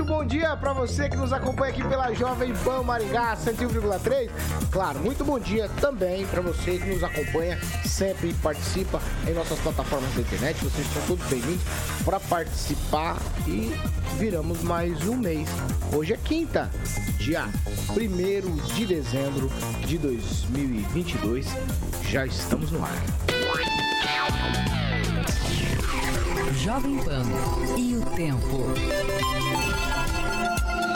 Muito bom dia para você que nos acompanha aqui pela Jovem Pan Maringá 101,3. Claro, muito bom dia também para você que nos acompanha, sempre participa em nossas plataformas da internet. Vocês são todos bem-vindos para participar e viramos mais um mês. Hoje é quinta, dia 1 de dezembro de 2022. Já estamos no ar. Jovem Pan e o tempo.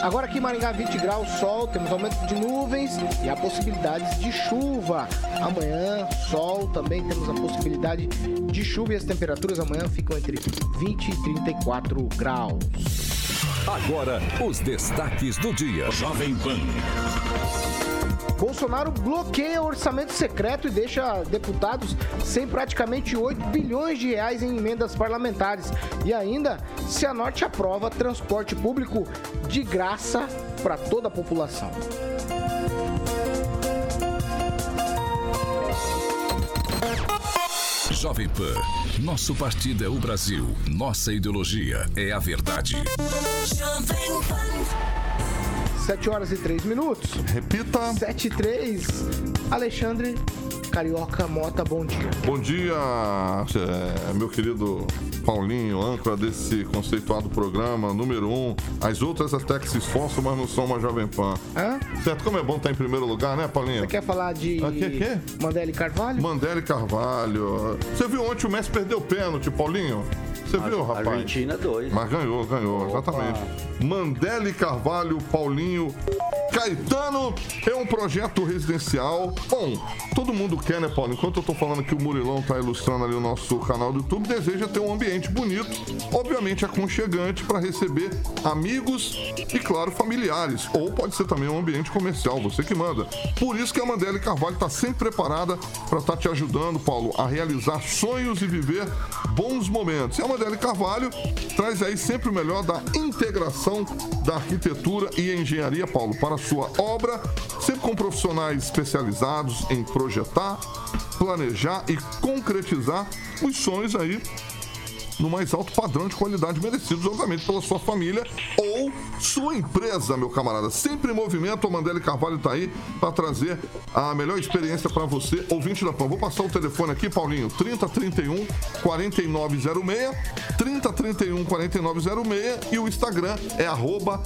Agora aqui em Maringá, 20 graus, sol, temos aumento de nuvens e a possibilidade de chuva. Amanhã, sol, também temos a possibilidade de chuva e as temperaturas amanhã ficam entre 20 e 34 graus. Agora, os destaques do dia. Jovem Pan. Bolsonaro bloqueia o orçamento secreto e deixa deputados sem praticamente 8 bilhões de reais em emendas parlamentares. E ainda, Cianorte aprova transporte público de graça para toda a população. Jovem Pan. Nosso partido é o Brasil. Nossa ideologia é a verdade. 7 horas e 3 minutos. Repita. 7 e 3. Alexandre Carioca Mota, bom dia. Bom dia, é, meu querido Paulinho, âncora desse conceituado programa, número um. As outras até que se esforçam, mas não são uma Jovem Pan. Hã? Certo? Como é bom estar em primeiro lugar, né, Paulinho? Você quer falar de Ah, que- que? Mandele Carvalho? Mandele Carvalho. Você viu ontem o Messi perdeu o pênalti, Paulinho? Você viu, rapaz? Argentina 2. Mas ganhou, ganhou, exatamente. Mandele Carvalho, Paulinho. Caetano é um projeto residencial. Bom, todo mundo quer, né, Paulo? Enquanto eu tô falando que o Murilão tá ilustrando ali o nosso canal do YouTube, deseja ter um ambiente bonito, obviamente aconchegante para receber amigos e, claro, familiares. Ou pode ser também um ambiente comercial, você que manda. Por isso que a Mandele Carvalho tá sempre preparada para estar te ajudando, Paulo, a realizar sonhos e viver bons momentos. E a Mandele Carvalho traz aí sempre o melhor da integração da arquitetura e engenharia, Paulo, para sua obra, sempre com profissionais especializados em projetar, planejar e concretizar os sonhos aí no mais alto padrão de qualidade merecidos, obviamente, pela sua família ou sua empresa, meu camarada. Sempre em movimento, a Mandela Carvalho tá aí para trazer a melhor experiência para você, ouvinte da PAN. Vou passar o telefone aqui, Paulinho, 3031 4906, 3031 4906 e o Instagram é arroba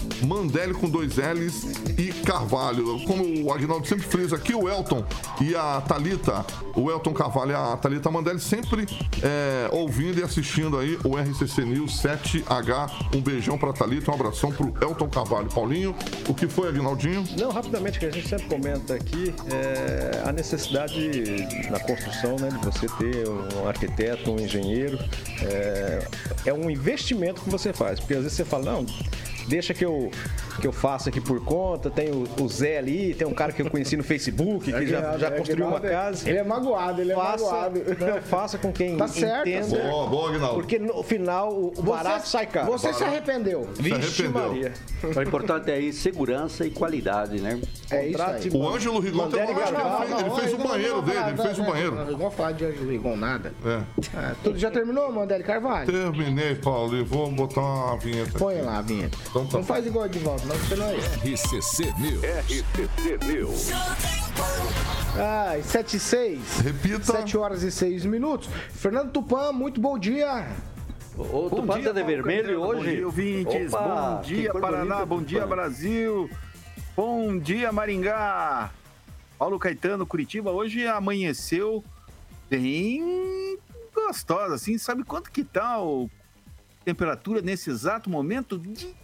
com dois L's e Carvalho. Como o Agnaldo sempre frisa aqui, o Elton e a Talita, o Elton Carvalho e a Talita Mandelli sempre é, ouvindo e assistindo aí o RCC News 7H. Um beijão pra Talita, um abração pro Elton Carvalho. Paulinho, o que foi, Agnaldinho? Não, rapidamente, que a gente sempre comenta aqui, é a necessidade na construção, né, de você ter um arquiteto, um engenheiro. É, é um investimento que você faz, porque às vezes você fala, não, deixa que eu, que eu faça aqui por conta, tem o, o Zé ali, tem um cara que eu conheci no Facebook, que já, já construiu uma casa. Ele é magoado, ele é Faça, magoado. não, faça com quem Tá certo, tá entenda. certo. Boa, boa, Agnaldo. Porque no final o o barato sai caro. Você se arrependeu. Vixe arrependeu. Maria. O importante é aí segurança e qualidade, né? É isso aí. O Ângelo Rigon tem uma- Carvalho. ele fez o banheiro dele, ele fez o banheiro. Não vou falar de Ângelo Rigon nada. É. Ah, tudo já terminou, Mandele Carvalho? Terminei, Paulo, e vou botar uma vinheta. Põe lá a vinheta. Então tá. Não faz igual de volta, não, você não é. RCC News. RCC News. Ai, 7 e 6. Repita. 7 horas e 6 minutos. Fernando Tupan, muito bom dia. O Tupã tá de vermelho Bom hoje? dia, ouvintes. Opa, bom dia, Paraná. bonita, Bom dia. Brasil. Bom dia, Maringá. Paulo Caetano, Curitiba. Hoje amanheceu bem gostosa, assim. Sabe quanto que tá o temperatura nesse exato momento?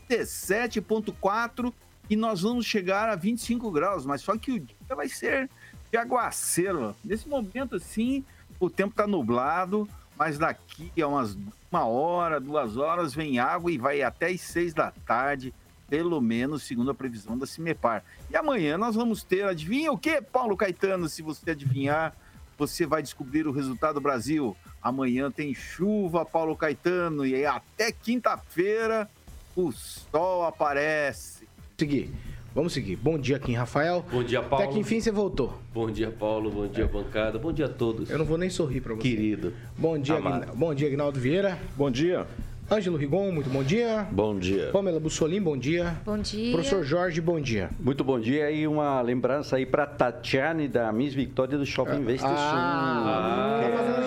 17,4 e nós vamos chegar a 25 graus. Mas só que o dia vai ser de aguaceiro. Nesse momento, assim, o tempo tá nublado. mas daqui a umas uma hora, duas horas vem água e vai até as seis da tarde, pelo menos segundo a previsão da Cimepar. E amanhã nós vamos ter, adivinha o que, Paulo Caetano? Se você adivinhar, você vai descobrir o resultado do Brasil. Amanhã tem chuva, Paulo Caetano, e aí até quinta-feira o sol aparece. Seguir. Vamos seguir. Bom dia, Kim Rafael. Bom dia, Paulo. Até que enfim você voltou. Bom dia, Paulo. Bom dia, bancada. Bom dia a todos. Eu não vou nem sorrir pra você. Querido. Bom dia. Agna- Bom dia, Agnaldo Vieira. Bom dia. Ângelo Rigon, muito bom dia. Bom dia. Pamela Bussolim, bom dia. Bom dia. Professor Jorge, bom dia. Muito bom dia e uma lembrança aí para Tatiane da Miss Vitória do Shopping Ah, fazendo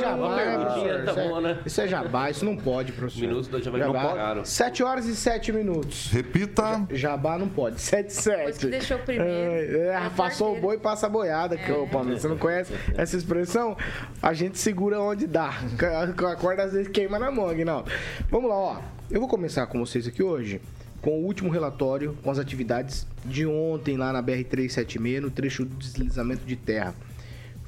jabá, uma perguntinha, professor? tá Isso é- bom, né? Isso é jabá, isso não pode, professor. Minutos da jabá não pagaram. 7 horas e 7 minutos. Repita. Jabá não pode. 7 e 7. Depois que deixou o primeiro. É, é, é passou o boi, passa a boiada, que ô, Palmeiras. Você não conhece essa expressão? A gente segura onde dá. A corda às vezes queima na mão, Aguinaldo. Vamos lá, ó. Eu vou começar com vocês aqui hoje com o último relatório com as atividades de ontem lá na BR-376, no trecho do deslizamento de terra.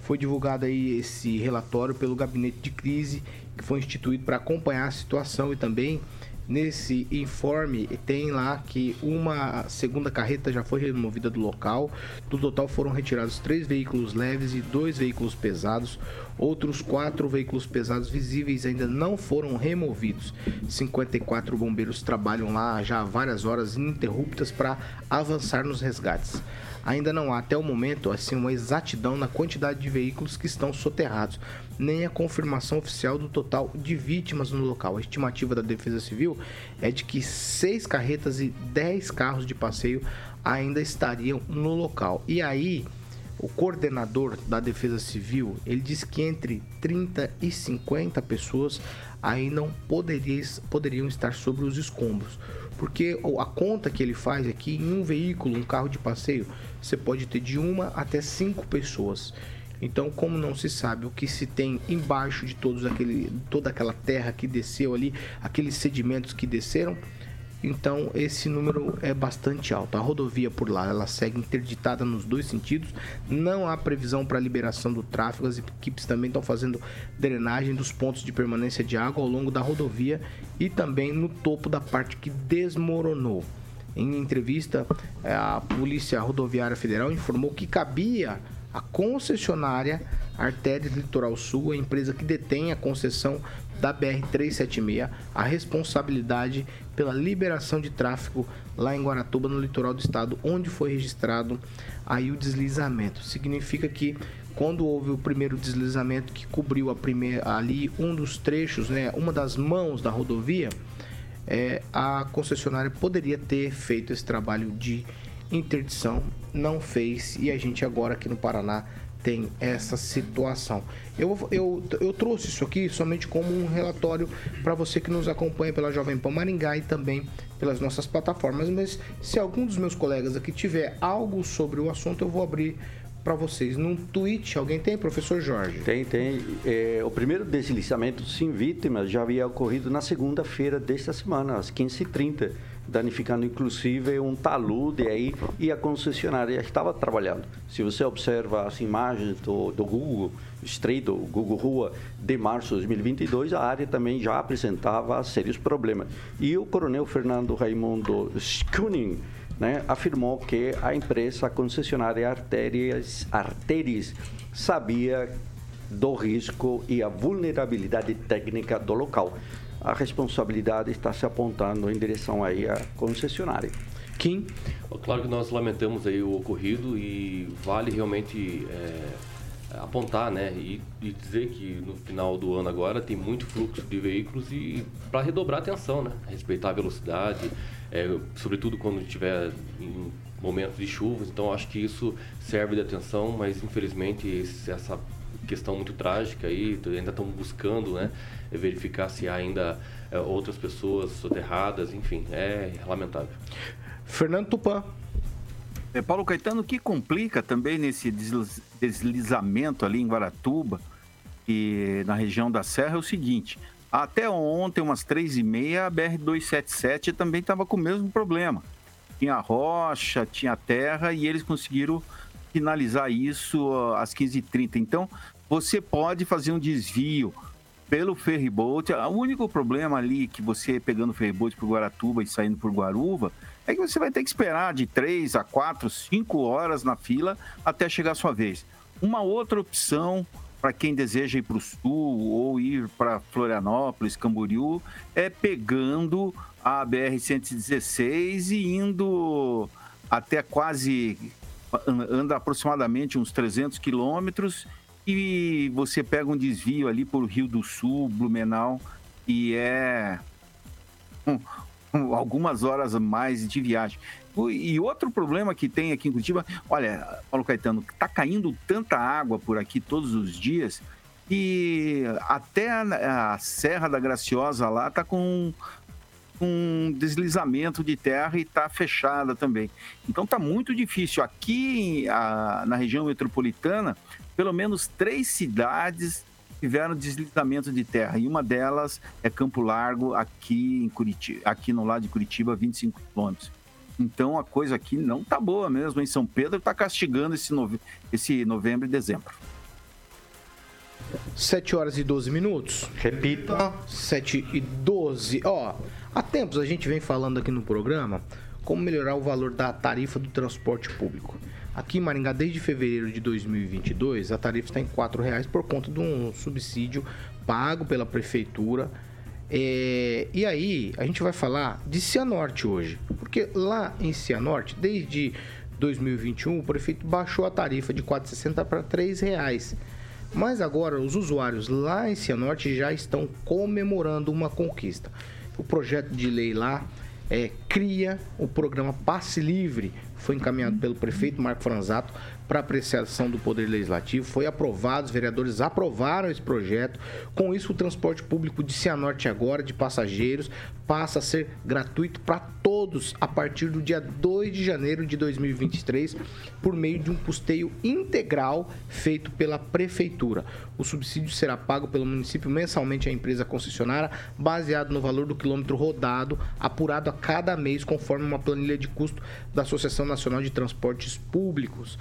Foi divulgado aí esse relatório pelo gabinete de crise que foi instituído para acompanhar a situação e também nesse informe tem lá que uma segunda carreta já foi removida do local. Do total foram retirados três veículos leves e dois veículos pesados. Outros quatro veículos pesados visíveis ainda não foram removidos. 54 bombeiros trabalham lá já há várias horas ininterruptas para avançar nos resgates. Ainda não há até o momento assim uma exatidão na quantidade de veículos que estão soterrados, nem a confirmação oficial do total de vítimas no local. A estimativa da Defesa Civil é de que seis carretas e 10 carros de passeio ainda estariam no local. E aí, o coordenador da Defesa Civil, ele disse que entre 30 e 50 pessoas poderia, poderiam estar sobre os escombros. Porque a conta que ele faz aqui, em um veículo, um carro de passeio, você pode ter de uma até cinco pessoas. Então, como não se sabe o que se tem embaixo de todos aquele, toda aquela terra que desceu ali, aqueles sedimentos que desceram, então esse número é bastante alto. A rodovia por lá ela segue interditada nos dois sentidos. Não há previsão para liberação do tráfego. As equipes também estão fazendo drenagem dos pontos de permanência de água ao longo da rodovia e também no topo da parte que desmoronou. Em entrevista, eh, a Polícia Rodoviária Federal informou que cabia à concessionária Artérias Litoral Sul, a empresa que detém a concessão da BR-376, a responsabilidade pela liberação de tráfego lá em Guaratuba, no litoral do estado, onde foi registrado aí o deslizamento. Significa que quando houve o primeiro deslizamento que cobriu a primeira, ali um dos trechos, né, uma das mãos da rodovia, é, a concessionária poderia ter feito esse trabalho de interdição, não fez e a gente agora aqui no Paraná tem essa situação. Eu, eu, eu trouxe isso aqui somente como um relatório para você que nos acompanha pela Jovem Pan Maringá e também pelas nossas plataformas, mas se algum dos meus colegas aqui tiver algo sobre o assunto, eu vou abrir para vocês num tweet. Alguém tem, professor Jorge? Tem, tem. É, o primeiro deslizamento sem vítimas já havia ocorrido na segunda-feira desta semana, às 15h30, danificando inclusive um talude aí e a concessionária estava trabalhando. Se você observa as imagens do, do Google Street, do Google Rua, de março de 2022, a área também já apresentava sérios problemas. E o coronel Fernando Raimundo Schuning, né, afirmou que a empresa a concessionária Artérias, Artérias sabia do risco e a vulnerabilidade técnica do local. A responsabilidade está se apontando em direção aí à concessionária. Kim? Claro que nós lamentamos aí o ocorrido e vale realmente é, apontar, né, e, e dizer que no final do ano agora tem muito fluxo de veículos e para redobrar a atenção, né, respeitar a velocidade, é, sobretudo quando estiver em momentos de chuvas. Então acho que isso serve de atenção, mas infelizmente esse- essa questão muito trágica aí ainda estão buscando, né, verificar se há ainda é, outras pessoas soterradas, enfim, é lamentável. Fernando Tupan. É, Paulo Caetano, o que complica também nesse desliz- deslizamento ali em Guaratuba e na região da Serra é o seguinte: até ontem, umas três e meia, a BR-277 também estava com o mesmo problema. Tinha rocha, tinha terra e eles conseguiram finalizar isso às 15h30. Então, você pode fazer um desvio pelo ferryboat. O único problema ali que você pegando o ferryboat por Guaratuba e saindo por Guaruva é que você vai ter que esperar de 3 a 4, 5 horas na fila até chegar a sua vez. Uma outra opção para quem deseja ir para o sul ou ir para Florianópolis, Camboriú, é pegando a BR-116 e indo até quase anda aproximadamente uns 300 quilômetros e você pega um desvio ali por Rio do Sul, Blumenau, e é um, um, algumas horas mais de viagem. E outro problema que tem aqui em Curitiba, olha, Paulo Caetano, tá caindo tanta água por aqui todos os dias e até a, a Serra da Graciosa lá tá com um deslizamento de terra e está fechada também. Então está muito difícil. Aqui a, na região metropolitana, pelo menos três cidades tiveram deslizamento de terra e uma delas é Campo Largo, aqui em Curitiba, aqui no lado de Curitiba, 25 quilômetros. Então a coisa aqui não tá boa mesmo. Em São Pedro está castigando esse, nove... esse novembro e dezembro. 7 horas e 12 minutos. Repita. 7 e 12. Ó, há tempos a gente vem falando aqui no programa como melhorar o valor da tarifa do transporte público. Aqui em Maringá, desde fevereiro de 2022, a tarifa está em R$ reais por conta de um subsídio pago pela prefeitura. É, e aí, a gente vai falar de Cianorte hoje, porque lá em Cianorte, desde 2021, o prefeito baixou a tarifa de R$ 4,60 para R$ reais. Mas agora os usuários lá em Cianorte já estão comemorando uma conquista. O projeto de lei lá é, cria o programa Passe Livre, foi encaminhado pelo prefeito Marco Franzato para apreciação do Poder Legislativo. Foi aprovado, os vereadores aprovaram esse projeto. Com isso, o transporte público de Cianorte agora, de passageiros, passa a ser gratuito para todos a partir do dia 2 de janeiro de 2023, por meio de um custeio integral feito pela Prefeitura. O subsídio será pago pelo município mensalmente à empresa concessionária, baseado no valor do quilômetro rodado, apurado a cada mês, conforme uma planilha de custo da Associação Nacional de Transportes Públicos.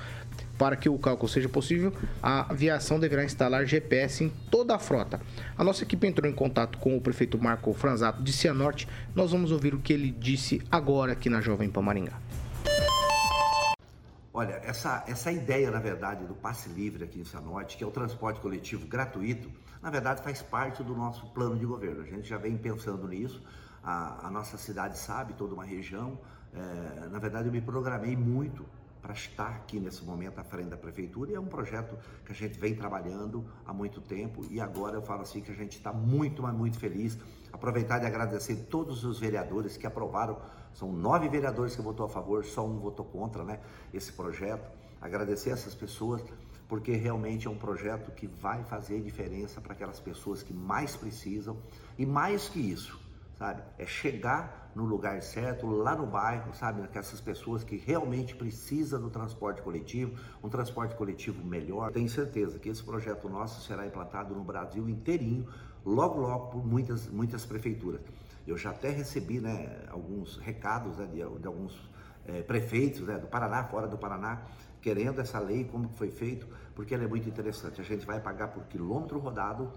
Para que o cálculo seja possível, a aviação deverá instalar GPS em toda a frota. A nossa equipe entrou em contato com o prefeito Marco Franzato de Cianorte. Nós vamos ouvir o que ele disse agora aqui na Jovem Pan Maringá. Olha, essa, essa ideia, na verdade, do passe livre aqui em Cianorte, que é o transporte coletivo gratuito, na verdade faz parte do nosso plano de governo. A gente já vem pensando nisso, a, a nossa cidade sabe, toda uma região. É, na verdade, eu me programei muito para estar aqui nesse momento à frente da prefeitura e é um projeto que a gente vem trabalhando há muito tempo e agora eu falo assim que a gente está muito, mas muito feliz. Aproveitar de agradecer todos os vereadores que aprovaram, são nove vereadores que votou a favor, só um votou contra né, esse projeto. Agradecer essas pessoas porque realmente é um projeto que vai fazer diferença para aquelas pessoas que mais precisam e mais que isso, sabe? É chegar no lugar certo, lá no bairro, sabe? Essas pessoas que realmente precisam do transporte coletivo, um transporte coletivo melhor. Tenho certeza que esse projeto nosso será implantado no Brasil inteirinho, logo, logo, por muitas, muitas prefeituras. Eu já até recebi né, alguns recados né, de, de, alguns é, prefeitos né, do Paraná, fora do Paraná, querendo essa lei, como foi feito, porque ela é muito interessante. A gente vai pagar por quilômetro rodado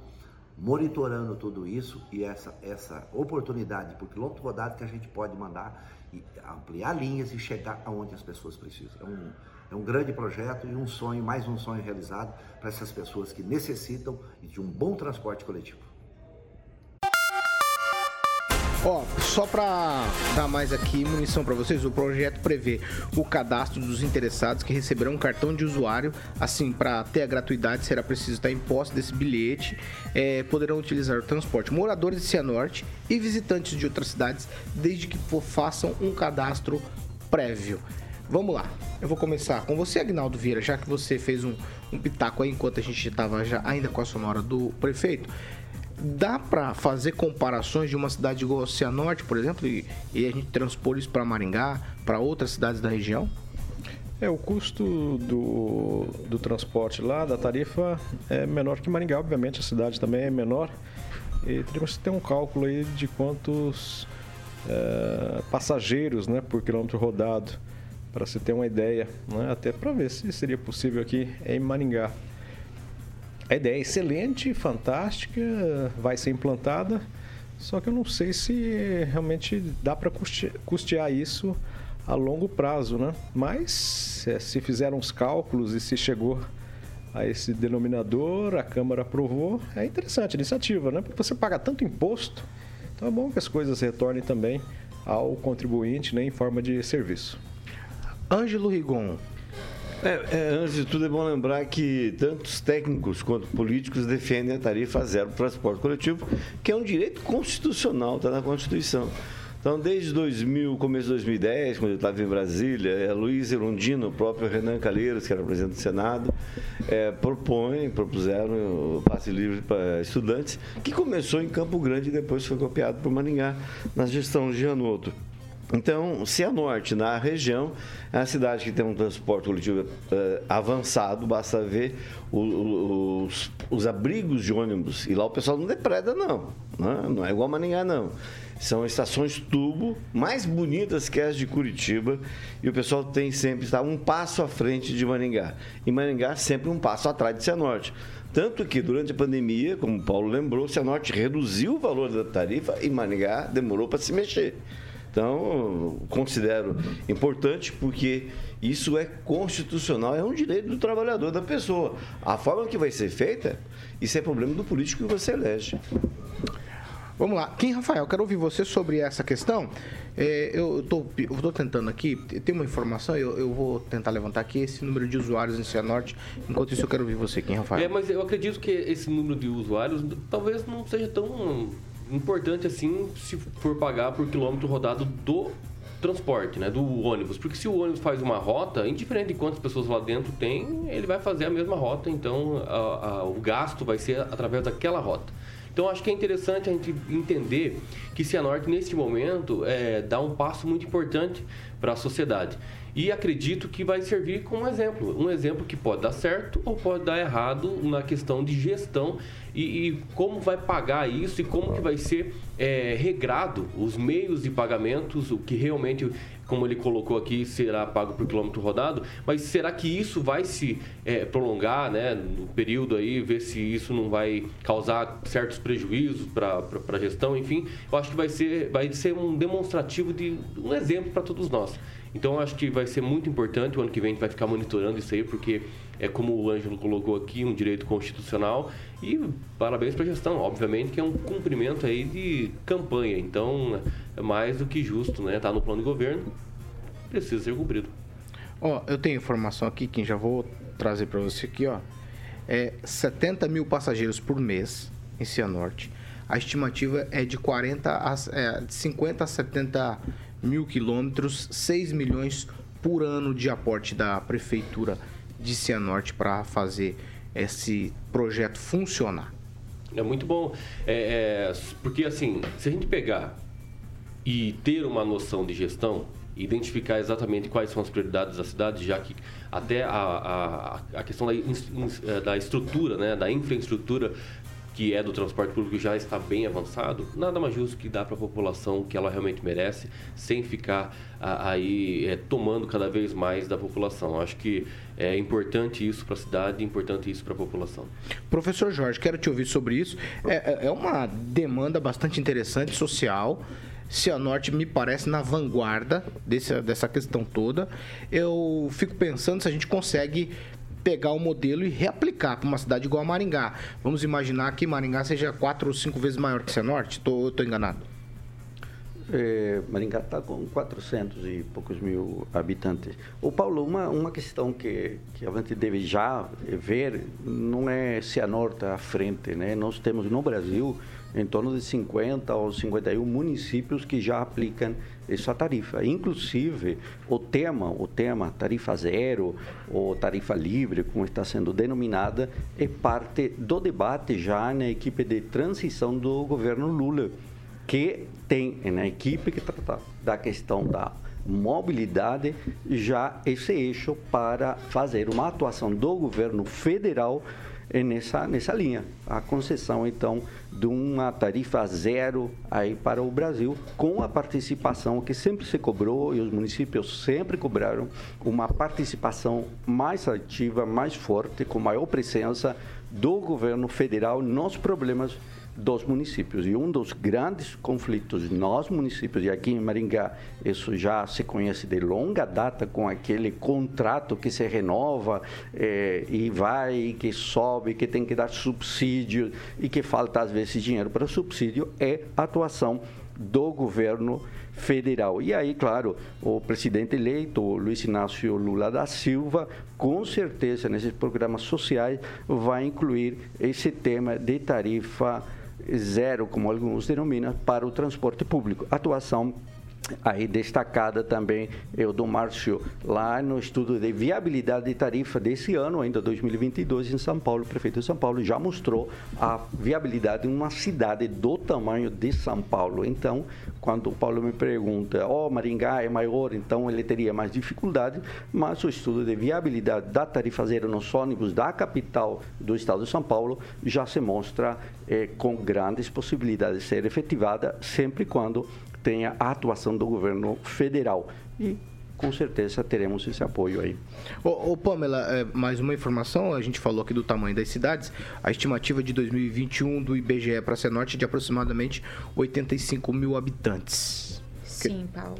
monitorando tudo isso e essa, essa oportunidade por quilômetro rodado que a gente pode mandar e ampliar linhas e chegar aonde as pessoas precisam. É um, é um grande projeto e um sonho, mais um sonho realizado para essas pessoas que necessitam de um bom transporte coletivo. Ó, só para dar mais aqui munição para vocês, o projeto prevê o cadastro dos interessados que receberão um cartão de usuário. Assim, para ter a gratuidade, será preciso estar em posse desse bilhete. É, poderão utilizar o transporte moradores de Cianorte e visitantes de outras cidades, desde que façam um cadastro prévio. Vamos lá, eu vou começar com você, Agnaldo Vieira, já que você fez um, um pitaco aí enquanto a gente estava ainda com a sonora do prefeito dá para fazer comparações de uma cidade igual a Cianorte, por exemplo, e, e a gente transpor isso para Maringá, para outras cidades da região? É, o custo do, do transporte lá, da tarifa, é menor que Maringá, obviamente, a cidade também é menor. E teríamos que ter um cálculo aí de quantos é, passageiros né, por quilômetro rodado, para se ter uma ideia, né, até para ver se seria possível aqui em Maringá. A ideia é excelente, fantástica, vai ser implantada, só que eu não sei se realmente dá para custear isso a longo prazo, né? Mas é, se fizeram os cálculos e se chegou a esse denominador, a Câmara aprovou, é interessante a iniciativa, né? Porque você paga tanto imposto, então é bom que as coisas retornem também ao contribuinte né, em forma de serviço. Ângelo Rigon, é, é, antes de tudo, é bom lembrar que tantos técnicos quanto políticos defendem a tarifa zero para o transporte coletivo, que é um direito constitucional, está na Constituição. Então, desde 2000, começo de 2010, quando eu estava em Brasília, é, Luiz Erundino, o próprio Renan Calheiros, que era presidente do Senado, é, propõe, propuseram o passe livre para estudantes, que começou em Campo Grande e depois foi copiado por Maringá na gestão de Janotto. Então, Cianorte, na região, é uma cidade que tem um transporte coletivo uh, avançado, basta ver os, os, abrigos de ônibus. E lá o pessoal não depreda, não. Né? Não é igual a Maringá, não. São estações tubo mais bonitas que as de Curitiba e o pessoal tem sempre está um passo à frente de Maringá. E Maringá sempre um passo atrás de Cianorte. Tanto que durante a pandemia, como o Paulo lembrou, Cianorte reduziu o valor da tarifa e Maringá demorou para se mexer. Então, considero importante porque isso é constitucional, é um direito do trabalhador, da pessoa. A forma que vai ser feita, isso é problema do político que você elege. Vamos lá. Kim Rafael, quero ouvir você sobre essa questão. É, eu estou tentando aqui, tem uma informação, eu, eu, vou tentar levantar aqui esse número de usuários em Cianorte. Enquanto isso, eu quero ouvir você, Kim Rafael. É, mas eu acredito que esse número de usuários talvez não seja tão importante assim se for pagar por quilômetro rodado do transporte, né, do ônibus, porque se o ônibus faz uma rota, indiferente de quantas pessoas lá dentro tem, ele vai fazer a mesma rota, então a, a, o gasto vai ser através daquela rota. Então acho que é interessante a gente entender que Cianorte neste momento é, dá um passo muito importante para a sociedade. E acredito que vai servir como exemplo. Um exemplo que pode dar certo ou pode dar errado na questão de gestão e, e como vai pagar isso e como que vai ser é, regrado os meios de pagamentos, o que realmente, como ele colocou aqui, será pago por quilômetro rodado, mas será que isso vai se é, prolongar né, no período aí, ver se isso não vai causar certos prejuízos para a gestão, enfim, eu acho que vai ser, vai ser um demonstrativo de um exemplo para todos nós. Então, eu acho que vai ser muito importante. O ano que vem a gente vai ficar monitorando isso aí, porque é como o Ângelo colocou aqui, um direito constitucional. E parabéns para a gestão. Obviamente que é um cumprimento aí de campanha. Então, é mais do que justo, né? Tá no plano de governo, precisa ser cumprido. Ó, eu tenho informação aqui que já vou trazer para você aqui, ó. É 70 mil passageiros por mês em Cianorte. A estimativa é de 40 a, é, 50 a 70 mil quilômetros, 6 milhões por ano de aporte da Prefeitura de Cianorte para fazer esse projeto funcionar. É muito bom, é, é, porque assim, se a gente pegar e ter uma noção de gestão, identificar exatamente quais são as prioridades da cidade, já que até a, a, a questão da, da estrutura, né, da infraestrutura que é do transporte público já está bem avançado, nada mais justo que dar para a população o que ela realmente merece, sem ficar aí é, tomando cada vez mais da população. Acho que é importante isso para a cidade, importante isso para a população. Professor Jorge, quero te ouvir sobre isso. É, é, é uma demanda bastante interessante, social. Cianorte me parece na vanguarda desse, dessa questão toda. Eu fico pensando se a gente consegue pegar o modelo e reaplicar para uma cidade igual a Maringá. Vamos imaginar que Maringá seja quatro ou cinco vezes maior que Cianorte? Estou enganado? É, Maringá está com 400 e poucos mil habitantes. O Paulo, uma, uma questão que, que a gente deve já ver não é Cianorte à frente, né? Nós temos no Brasil em torno de 50 ou 51 municípios que já aplicam essa tarifa. Inclusive, o tema, o tema tarifa zero ou tarifa livre, como está sendo denominada, é parte do debate já na equipe de transição do governo Lula, que tem na equipe que trata da questão da mobilidade já esse eixo para fazer uma atuação do governo federal nessa, nessa linha. A concessão, então, de uma tarifa zero aí para o Brasil, com a participação que sempre se cobrou e os municípios sempre cobraram uma participação mais ativa, mais forte, com maior presença do governo federal nos problemas dos municípios. E um dos grandes conflitos nos municípios, e aqui em Maringá isso já se conhece de longa data, com aquele contrato que se renova eh, e vai, que sobe, que tem que dar subsídio e que falta às vezes dinheiro para subsídio, é a atuação do governo federal. E aí, claro, o presidente eleito, Luiz Inácio Lula da Silva, com certeza nesses programas sociais vai incluir esse tema de tarifa zero, como alguns denominam, para o transporte público. Atuação aí destacada também eu do Márcio lá no estudo de viabilidade de tarifa desse ano, ainda 2022 em São Paulo, o prefeito de São Paulo já mostrou a viabilidade em uma cidade do tamanho de São Paulo. Então, quando o Paulo me pergunta, ó, oh, Maringá é maior, então ele teria mais dificuldade, mas o estudo de viabilidade da tarifa zero nos ônibus da capital do estado de São Paulo já se mostra eh, com grandes possibilidades de ser efetivada, sempre quando tenha a atuação do governo federal. E com certeza teremos esse apoio aí. Ô, ô Pamela, é, mais uma informação, a gente falou aqui do tamanho das cidades, a estimativa de 2021 do IBGE para a Norte é de aproximadamente 85 mil habitantes. Sim, Paulo.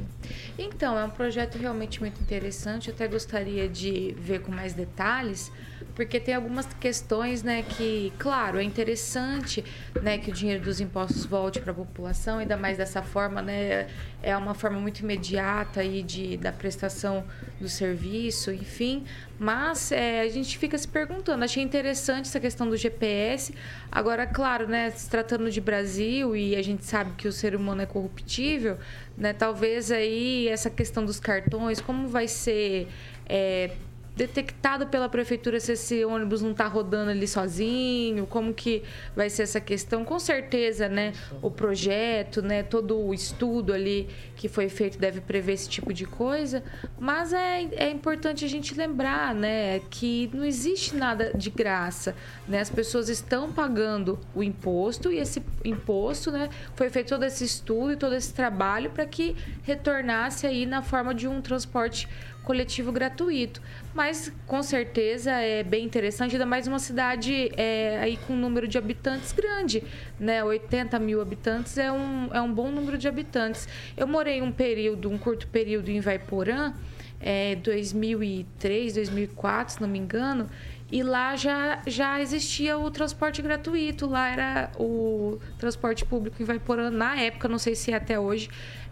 Então, é um projeto realmente muito interessante. Eu até gostaria de ver com mais detalhes, porque tem algumas questões, né, que, claro, é interessante, né, que o dinheiro dos impostos volte para a população, ainda mais dessa forma, né, é uma forma muito imediata aí de da prestação do serviço, enfim, mas é, a gente fica se perguntando. Achei interessante essa questão do GPS. Agora, claro, né, se tratando de Brasil e a gente sabe que o ser humano é corruptível, né, talvez aí essa questão dos cartões, como vai ser é, detectado pela prefeitura se esse ônibus não está rodando ali sozinho, como que vai ser essa questão. Com certeza, né, o projeto, né, todo o estudo ali que foi feito deve prever esse tipo de coisa, mas é, é importante a gente lembrar, né, que não existe nada de graça, né, as pessoas estão pagando o imposto e esse imposto, né, foi feito todo esse estudo e todo esse trabalho para que retornasse aí na forma de um transporte coletivo gratuito. Mas com certeza é bem interessante, ainda mais uma cidade é, aí com um número de habitantes grande, né? 80 mil habitantes é um, é um bom número de habitantes. Eu morei um período, um curto período em Vaiporã, é, 2003, 2004, se não me engano, e lá já, já existia o transporte gratuito. Lá era o transporte público em Vaiporã, na época, não sei se é até hoje,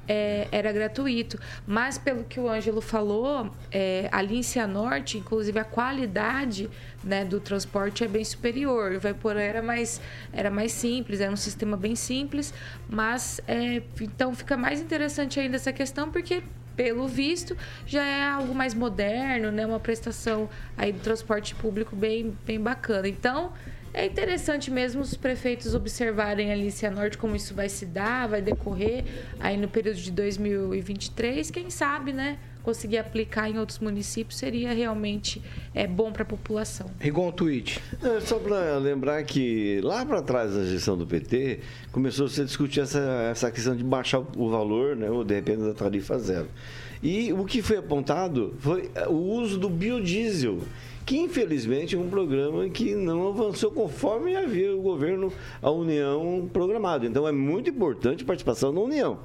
é, era gratuito. Mas, pelo que o Ângelo falou, é, ali em Cianorte, inclusive, a qualidade né, do transporte é bem superior. O Vaiporã era mais, era mais simples, era um sistema bem simples, mas é, então fica mais interessante ainda essa questão, porque pelo visto, já é algo mais moderno, né? Uma prestação aí do transporte público bem, bem bacana. Então, é interessante mesmo os prefeitos observarem ali em Cianorte como isso vai se dar, vai decorrer aí no período de 2023. Quem sabe, né? Conseguir aplicar em outros municípios seria realmente é, bom para a população. Rigon, um tweet. Não, só para lembrar que lá para trás da gestão do PT, começou -se a discutir essa, essa questão de baixar o valor, né, ou de repente da tarifa zero. E o que foi apontado foi o uso do biodiesel que infelizmente é um programa que não avançou conforme havia o governo, a União programado. Então é muito importante a participação da União.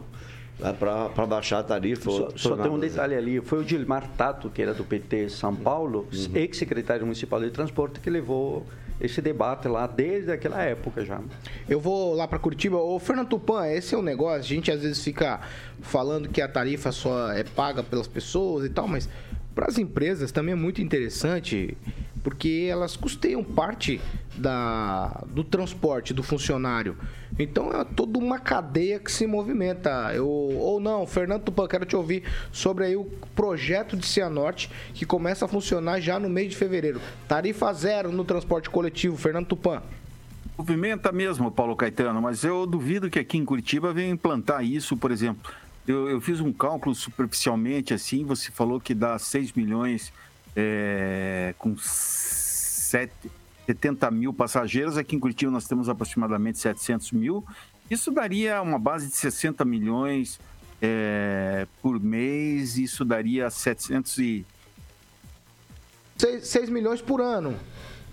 Para baixar a tarifa. Só, só tem um detalhe ali: foi o Gilmar Tato, que era do PT São Paulo, uhum. ex-secretário municipal de transporte, que levou esse debate lá desde aquela época já. Eu vou lá para Curitiba. Ô, Fernando Tupan, esse é um negócio. A gente às vezes fica falando que a tarifa só é paga pelas pessoas e tal, mas para as empresas também é muito interessante porque elas custeiam parte da, do transporte do funcionário. Então é toda uma cadeia que se movimenta. Eu, ou não, Fernando Tupan, quero te ouvir sobre aí o projeto de Cianorte que começa a funcionar já no mês de fevereiro. Tarifa zero no transporte coletivo, Fernando Tupan. Movimenta mesmo, Paulo Caetano, mas eu duvido que aqui em Curitiba venha implantar isso, por exemplo eu, eu, fiz um cálculo superficialmente assim, você falou que dá 6 milhões é, com 7, 70 mil passageiros. Aqui em Curitiba nós temos aproximadamente 700 mil. Isso daria uma base de 60 milhões é, por mês. Isso daria 700 e... 6, 6 milhões por ano.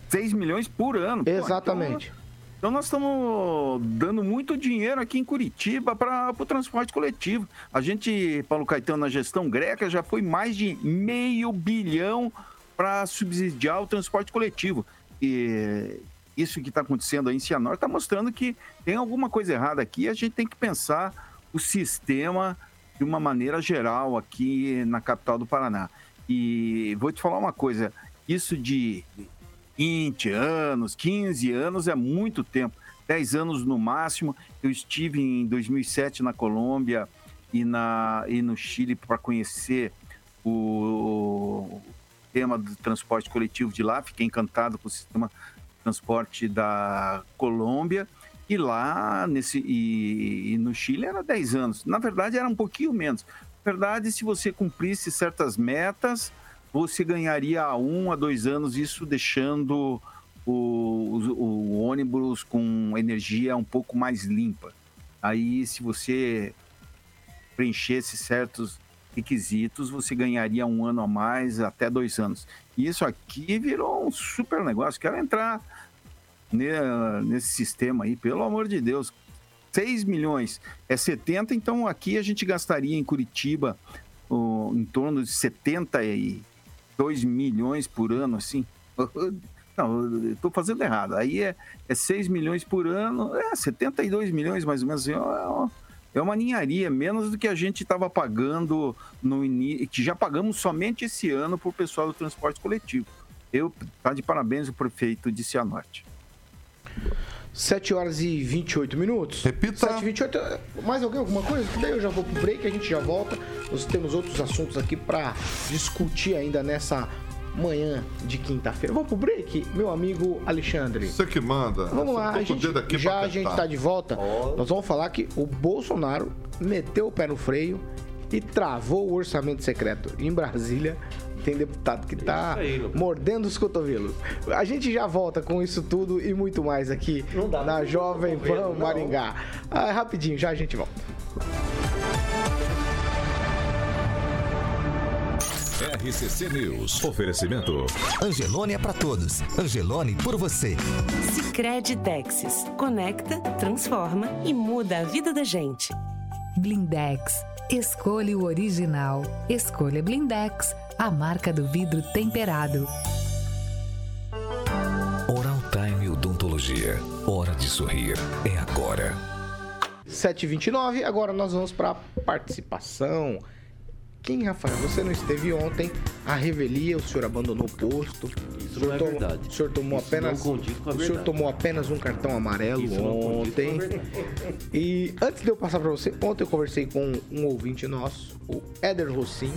6 milhões por ano. Pô, Exatamente. então- então nós estamos dando muito dinheiro aqui em Curitiba para o transporte coletivo. A gente, Paulo Caetano, na gestão greca, já foi mais de meio bilhão para subsidiar o transporte coletivo. E isso que está acontecendo aí em Cianorte está mostrando que tem alguma coisa errada aqui. A gente tem que pensar o sistema de uma maneira geral aqui na capital do Paraná. E vou te falar uma coisa: isso de 20 anos, 15 anos é muito tempo. 10 anos no máximo. Eu estive em 2007 na Colômbia e, na, e no Chile para conhecer o tema do transporte coletivo de lá. Fiquei encantado com o sistema de transporte da Colômbia. E lá, nesse, e, e no Chile era 10 anos. Na verdade, era um pouquinho menos. Na verdade, se você cumprisse certas metas, você ganharia a um a dois anos, isso deixando o, o, o ônibus com energia um pouco mais limpa. Aí, se você preenchesse certos requisitos, você ganharia um ano a mais, até dois anos. E isso aqui virou um super negócio. Quero entrar ne- nesse sistema aí, pelo amor de Deus. 6 milhões é 70, então aqui a gente gastaria em Curitiba o- em torno de 72 milhões por ano, assim. Não, estou fazendo errado. Aí é, é 6 milhões por ano, é 72 milhões mais ou menos. Assim, é, uma- é uma ninharia, menos do que a gente estava pagando no início, que já pagamos somente esse ano o pessoal do transporte coletivo. Eu, tá de parabéns o prefeito de Cianorte. 7 horas e 28 minutos. Repita. 7 e 28. Mais alguém, alguma coisa? Daí eu já vou pro break, a gente já volta. Nós temos outros assuntos aqui pra discutir ainda nessa manhã de quinta-feira. Vamos pro break, meu amigo Alexandre. Você que manda. Vamos lá, a gente, já a gente tá de volta. Nós vamos falar que o Bolsonaro meteu o pé no freio e travou o orçamento secreto. Em Brasília, tem deputado que tá Isso aí, mordendo os cotovelos. A gente já volta com isso tudo e muito mais aqui na Jovem Pan Maringá. Ah, rapidinho, já a gente volta. RCC News. Oferecimento. Angelone é pra todos. Angelone por você. Sicredi Texas. Conecta, transforma e muda a vida da gente. Blindex. Escolha o original. Escolha Blindex, a marca do vidro temperado. Oral Time Odontologia. Hora de sorrir. É agora. 7h29, agora nós vamos para participação. Quem, Rafael, você não esteve ontem, a revelia, o senhor abandonou o posto. Isso o senhor não é tomou- verdade. O senhor tomou Isso apenas. não condiz com a o senhor verdade. tomou apenas um cartão amarelo Isso não condiz com a ontem. verdade. E antes de eu passar para você, ontem eu conversei com um ouvinte nosso, o Éder Rossim.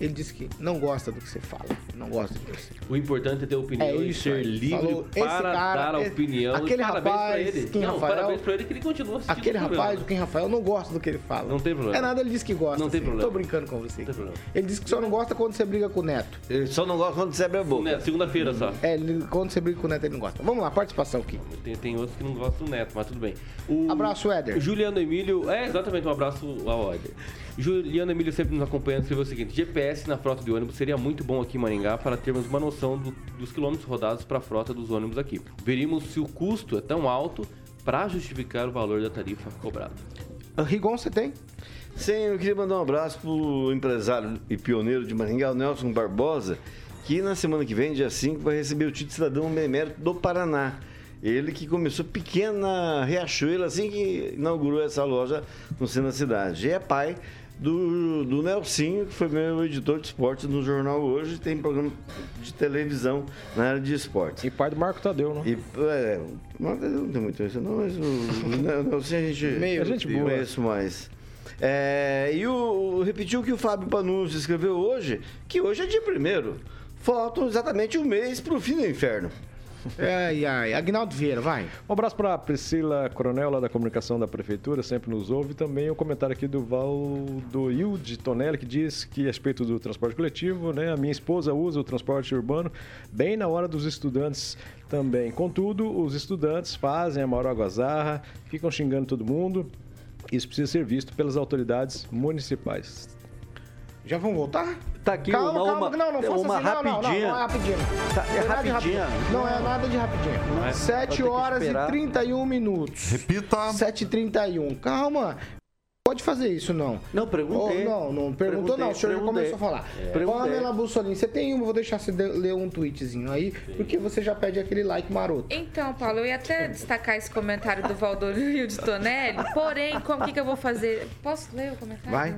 Ele disse que não gosta do que você fala. Não gosta do que você O importante é ter opinião É e isso ser aí. livre Falou, para cara, dar a esse- opinião. aquele e parabéns rapaz, pra ele. quem não, Rafael- parabéns pra ele que ele continua assistindo Aquele o rapaz, o Quem Rafael, não gosta do que ele fala. Não tem problema. É nada, ele disse que gosta. Não tem sim. problema. Tô brincando com você. Não tem problema. Ele disse que só não gosta quando você briga com o Neto. Ele só não gosta quando você abre a boca. Né, Segunda-feira só. É, ele- quando você briga com o Neto, ele não gosta. Vamos lá, participação aqui. Tem, tem outros que não gostam do Neto, mas tudo bem. O Abraço, Éder. Juliano Emílio, é exatamente um abraço ao Éder. Juliano Emílio sempre nos acompanhando, escreveu o seguinte: GPS na frota de ônibus seria muito bom aqui em Maringá para termos uma noção do- dos quilômetros rodados para a frota dos ônibus aqui. Veríamos se o custo é tão alto para justificar o valor da tarifa cobrada. Rigon, você tem? Sim, eu queria mandar um abraço pro empresário e pioneiro de Maringá, o Nelson Barbosa, que na semana que vem, dia 5, vai receber o título de cidadão emérito do Paraná. Ele que começou pequena Riachuelo, assim que inaugurou essa loja no centro da cidade. E é pai do, do Nelsinho, que foi meu editor de esportes no jornal hoje, tem programa de televisão na área de esportes. E pai do Marco Tadeu, não? E, é, mas não tem muito isso, não, mas o, o Nelson a gente, Meio a gente boa. conhece mais. É, e o, repetiu que o Fábio Panuzzi escreveu hoje, que hoje é dia primeiro. Faltam exatamente um mês pro fim do inferno. Ai, ai. Agnaldo Vieira, vai. Um abraço para Priscila Coronel, lá da comunicação da prefeitura, sempre nos ouve. Também o comentário aqui do Valdoilde Tonelli, que diz que a respeito do transporte coletivo, né? A minha esposa usa o transporte urbano bem na hora dos estudantes também. Contudo, os estudantes fazem a maior algazarra, ficam xingando todo mundo. Isso precisa ser visto pelas autoridades municipais. Já vamos voltar? Tá aqui calma, uma, calma, uma, não, não faça uma assim, não, não, rapidinha. não, não é rapidinho. Tá, é de rapidinha? rapidinho. Não é nada de rapidinho. Não é? 7 Vou ter que horas e esperar. 31 minutos. Repita. 7 e 31 Calma. Pode fazer isso, não. Não, perguntei. Oh, não, não perguntou, não. O senhor já começou a falar. É. Perguntei. Pamela Bussolini, você tem uma, vou deixar você ler um tweetzinho aí, porque você já pede aquele like maroto. Então, Paulo, eu ia até destacar esse comentário do Valdorio de Tonelli, porém, como que, que eu vou fazer? Posso ler o comentário? Vai.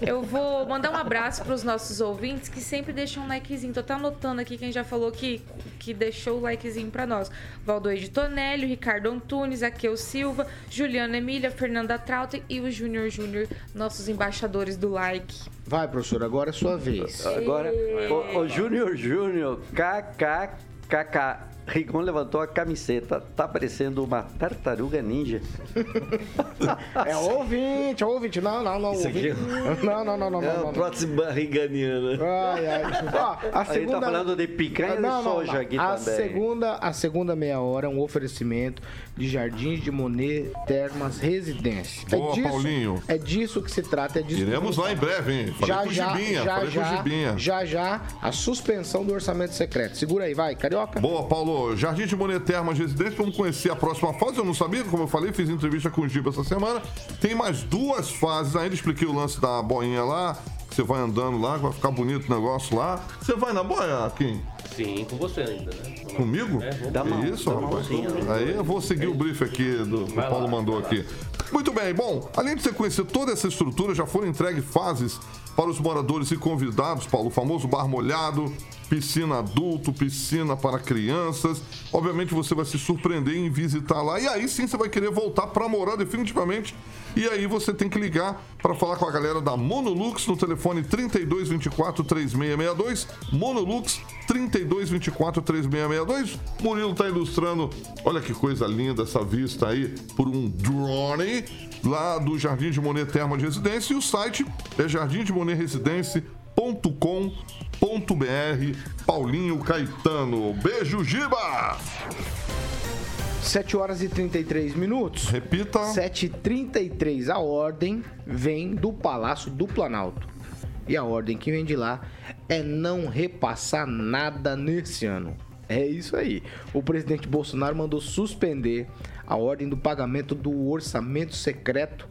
Eu vou mandar um abraço para os nossos ouvintes que sempre deixam um likezinho. Tô até anotando aqui quem já falou que, que deixou o likezinho para nós. Valdorio de Tonelli, Ricardo Antunes, Aqueu Silva, Juliana Emília, Fernanda Trauter e o Júnior Júnior, nossos embaixadores do like. Vai, professor, agora é sua vez. Agora, o, o Júnior Júnior, KKKK. Rigon levantou a camiseta, tá parecendo uma tartaruga ninja. É ouvinte, é ouvinte. Não, não, não. Isso aqui ouvinte. Não, não, não, não, É não. a não. próxima barriganiana. Ai, ai. Ó, a segunda... tá falando de picanha e Não, não, soja não. aqui a também. Segunda, a segunda meia hora é um oferecimento de Jardins de Monet Termas Residência. Boa, é disso, Paulinho. É disso que se trata. É disso Iremos lá em breve, hein? Falei já, com o já, Gibinha, já, falei com o já, Gibinha. já, já, a suspensão do orçamento secreto. Segura aí, vai, carioca. Boa, Paulo. Jardim de Monet Termas Residência, vamos conhecer a próxima fase. Eu não sabia, como eu falei, fiz entrevista com o Giba essa semana. Tem mais duas fases ainda. Expliquei o lance da boinha lá. Você vai andando lá, vai ficar bonito o negócio lá. Você vai na boia, Kim? Sim, com você ainda, né? Comigo? É. Dá mão, Isso, dá rapaz. mãozinha, né? Aí eu vou seguir o brief aqui do que o Vai lá, Paulo mandou aqui. Muito bem, bom, além de você conhecer toda essa estrutura, já foram entregues fases para os moradores e convidados, Paulo, o famoso bar molhado, piscina adulto, piscina para crianças. Obviamente você vai se surpreender em visitar lá e aí sim você vai querer voltar para morar definitivamente. E aí você tem que ligar para falar com a galera da Monolux no telefone 3224 3662, Monolux 3224 3662. Murilo tá ilustrando, olha que coisa linda essa vista aí por um drone lá do Jardim de Monet Terma de Residência e o site é jardimdemonetresidencia.com.br Paulinho Caetano. Beijo, Giba! 7 horas e 33 minutos. Repita. 7 e 33 A ordem vem do Palácio do Planalto. E a ordem que vem de lá é não repassar nada nesse ano. É isso aí. O presidente Bolsonaro mandou suspender a ordem do pagamento do orçamento secreto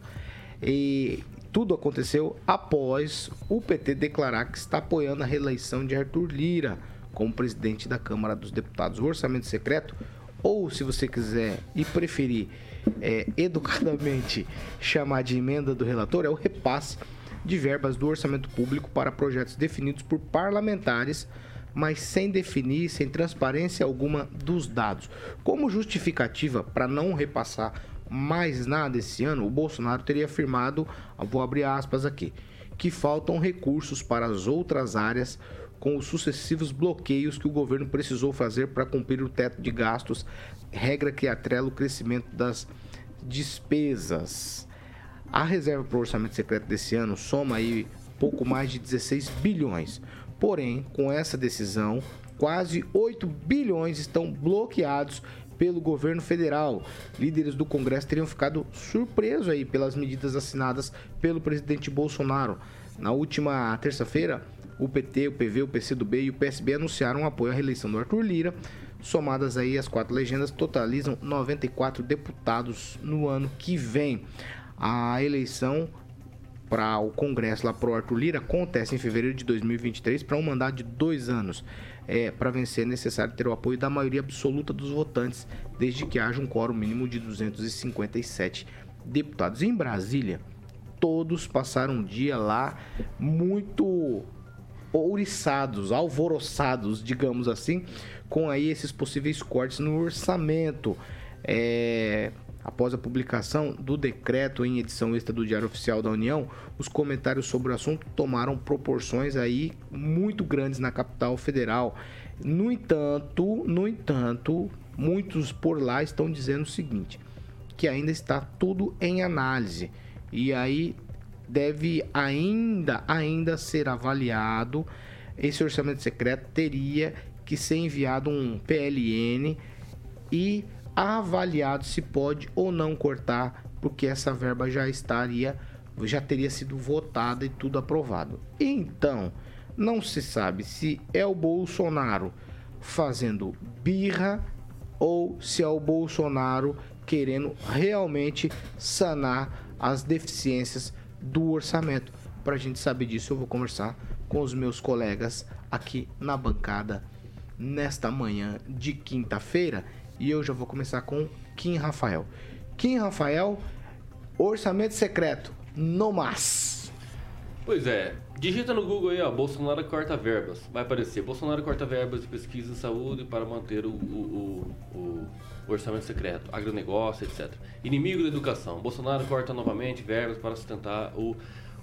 e tudo aconteceu após o PT declarar que está apoiando a reeleição de Arthur Lira como presidente da Câmara dos Deputados. O orçamento secreto, ou se você quiser e preferir é, educadamente chamar de emenda do relator, é o repasse de verbas do orçamento público para projetos definidos por parlamentares, mas sem definir, sem transparência alguma dos dados. Como justificativa para não repassar mais nada esse ano, o Bolsonaro teria afirmado, vou abrir aspas aqui, que faltam recursos para as outras áreas com os sucessivos bloqueios que o governo precisou fazer para cumprir o teto de gastos, regra que atrela o crescimento das despesas. A reserva para o orçamento secreto desse ano soma aí pouco mais de 16 bilhões. Porém, com essa decisão, quase 8 bilhões estão bloqueados pelo governo federal. Líderes do Congresso teriam ficado surpresos aí pelas medidas assinadas pelo presidente Bolsonaro. Na última terça-feira, o PT, o PV, o PCdoB e o PSB anunciaram apoio à reeleição do Arthur Lira. Somadas aí as quatro legendas, totalizam 94 deputados no ano que vem. A eleição para o Congresso lá para o Arthur Lira acontece em fevereiro de 2023 para um mandato de dois anos. É, para vencer é necessário ter o apoio da maioria absoluta dos votantes, desde que haja um quórum mínimo de 257 deputados. Em Brasília, todos passaram um dia lá muito ouriçados, alvoroçados, digamos assim, com aí esses possíveis cortes no orçamento. É, Após a publicação do decreto em edição extra do Diário Oficial da União, os comentários sobre o assunto tomaram proporções aí muito grandes na capital federal. No entanto, no entanto, muitos por lá estão dizendo o seguinte, que ainda está tudo em análise e aí deve ainda ainda ser avaliado. Esse orçamento secreto teria que ser enviado um PLN e avaliado se pode ou não cortar, porque essa verba já estaria já teria sido votada e tudo aprovado. Então, não se sabe se é o Bolsonaro fazendo birra ou se é o Bolsonaro querendo realmente sanar as deficiências do orçamento. Para a gente saber disso, eu vou conversar com os meus colegas aqui na bancada nesta manhã de quinta-feira e eu já vou começar com Kim Rafael. Kim Rafael, orçamento secreto, no mas. Pois é, digita no Google aí, ó, Bolsonaro corta verbas. Vai aparecer, Bolsonaro corta verbas de pesquisa em saúde para manter o, o, o, o orçamento secreto, agronegócio, etc. Inimigo da educação, Bolsonaro corta novamente verbas para sustentar o,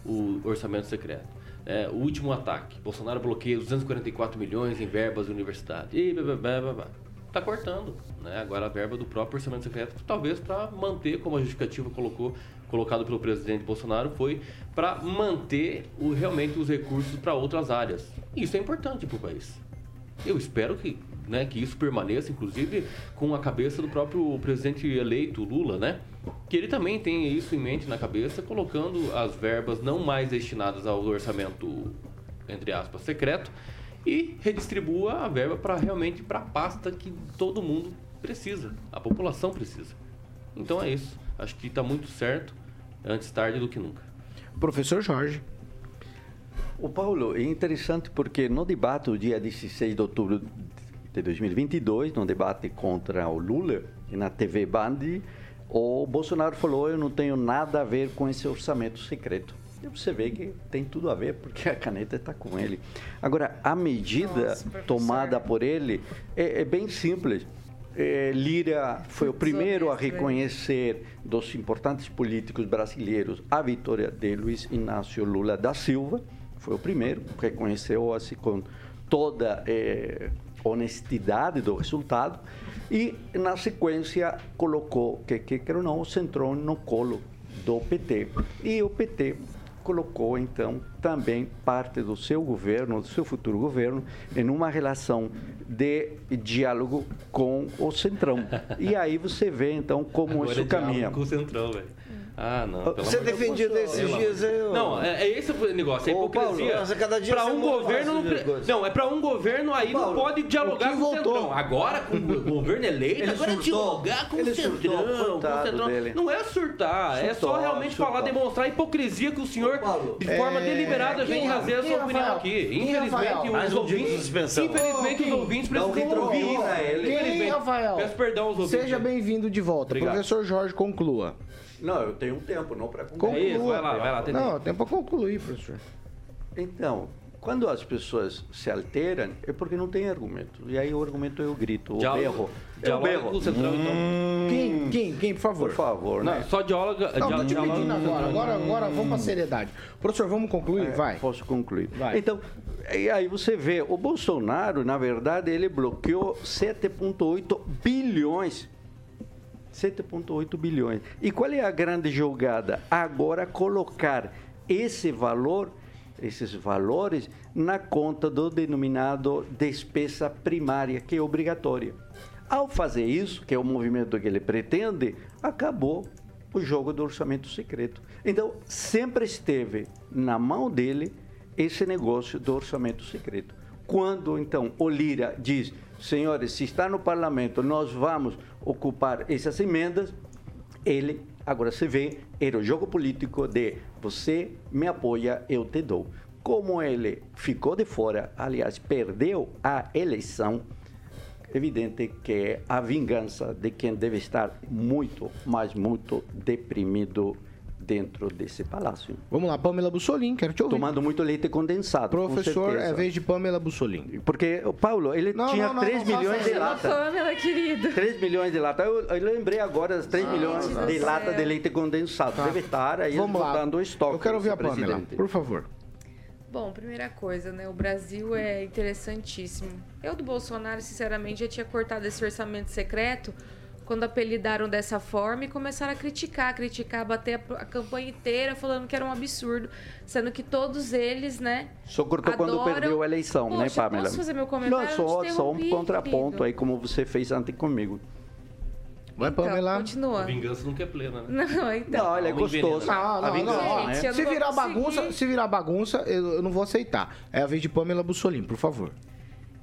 o orçamento secreto. É, o último ataque, Bolsonaro bloqueia 244 milhões em verbas de universidade. E blá, blá, blá, blá. Tá cortando, né? Agora a verba do próprio orçamento secreto, talvez para manter, como a justificativa colocou, colocado pelo presidente Bolsonaro, foi para manter o, realmente os recursos para outras áreas. Isso é importante para o país. Eu espero que, né, que isso permaneça, inclusive com a cabeça do próprio presidente eleito Lula, né? Que ele também tenha isso em mente na cabeça, colocando as verbas não mais destinadas ao orçamento, entre aspas, secreto, e redistribua a verba para realmente para a pasta que todo mundo precisa, a população precisa. Então é isso. Acho que está muito certo, antes tarde do que nunca. Professor Jorge. O Paulo, é interessante porque no debate do dia 16 de outubro de 2022, no debate contra o Lula, na TV Band, o Bolsonaro falou: Eu não tenho nada a ver com esse orçamento secreto. E você vê que tem tudo a ver, porque a caneta está com ele. Agora, a medida Nossa, tomada por ele é, é bem simples. É, Lira foi o primeiro a reconhecer dos importantes políticos brasileiros a vitória de Luiz Inácio Lula da Silva. Foi o primeiro, reconheceu assim com toda eh, honestidade do resultado. E, na sequência, colocou, que, que quer ou não, o Centrão no colo do PT. E o PT colocou, então, também parte do seu governo, do seu futuro governo, em uma relação de diálogo com o Centrão. E aí você vê, então, como Agora isso é caminha. com o Centrão, velho. Ah, não. pelo Você defendia desses Pelo dias aí, ô- Não, é, é esse o negócio, é Ô, Paulo, hipocrisia. nossa, cada dia pra você um governo não, pre- não, é pra um governo aí não Paulo, pode dialogar com o voltou? Centrão. Agora com o governo eleito, Ele agora é surtou. dialogar com Ele o Centrão, surtou, com o Centrão. dele. Não é surtar, é só Surtou, realmente surtou. falar, demonstrar a hipocrisia que o senhor, Paulo, de forma é, deliberada, vem quem- trazer a sua opinião Rafael? aqui. Infelizmente, os ouvintes, infelizmente, Ô, os ouvintes precisam ouvir. Quem, Infelizmente. Rafael? Peço perdão aos ouvintes. Seja bem-vindo de volta. Professor Jorge, conclua. Não, eu tenho um tempo, não para Conclua. É isso, vai lá, vai lá, Tete. Não, tem para concluir, professor. Então, quando as pessoas se alteram, é porque não tem argumento. E aí o argumento é o grito, o Diálogo- berro. É o diálogo berro. com o Centrão, então. Quem, quem, quem, por favor? Por favor, Não, né? só diálogo. Não, tô te pedindo agora. Agora, agora vamos pra seriedade. Professor, vamos concluir? Vai. Posso concluir? Vai. Então, e aí você vê, o Bolsonaro, na verdade, ele bloqueou 7,8 bilhões. 7,8 bilhões. E qual é a grande jogada? Agora colocar esse valor, esses valores, na conta do denominado despesa primária, que é obrigatória. Ao fazer isso, que é o movimento que ele pretende, acabou o jogo do orçamento secreto. Então, sempre esteve na mão dele esse negócio do orçamento secreto. Quando, então, o Lira diz, senhores, se está no parlamento, nós vamos ocupar essas emendas, ele, agora você vê, era o jogo político de você me apoia, eu te dou. Como ele ficou de fora, aliás, perdeu a eleição, evidente que a vingança de quem deve estar muito, mas muito deprimido dentro desse palácio. Vamos lá, Pamela Bussolini, quero te ouvir. Tomando muito leite condensado. Professor, é vez de Pamela Bussolini. Porque, o Paulo, ele Não, tinha não, não, 3 não faça milhões de isso. lata. Pamela, querido. 3 milhões de lata. Eu, eu lembrei agora das 3 milhões do de céu. lata de leite condensado. Tá. Deve estar aí Vamos lá. botando o estoque. Eu quero ouvir a Pamela, presidente. por favor. Bom, primeira coisa, né? O Brasil é interessantíssimo. Eu do Bolsonaro, sinceramente, já tinha cortado esse orçamento secreto quando apelidaram dessa forma e começaram a criticar, criticar, bater a, a campanha inteira falando que era um absurdo, sendo que todos eles, né? Só cortou quando adoram- perdeu a eleição, né, Poxa, Pamela? posso fazer meu comentário? Não, só, só um contraponto querido. aí, como você fez antes comigo. Vai, Então, Pamela. continua. A vingança nunca é plena, né? Não, então. Não, olha, é gostoso. Não, A não, vingança, não. Gente, né? Se não virar bagunça, se virar bagunça, eu, eu não vou aceitar. É a vez de Pamela Bussolini, por favor.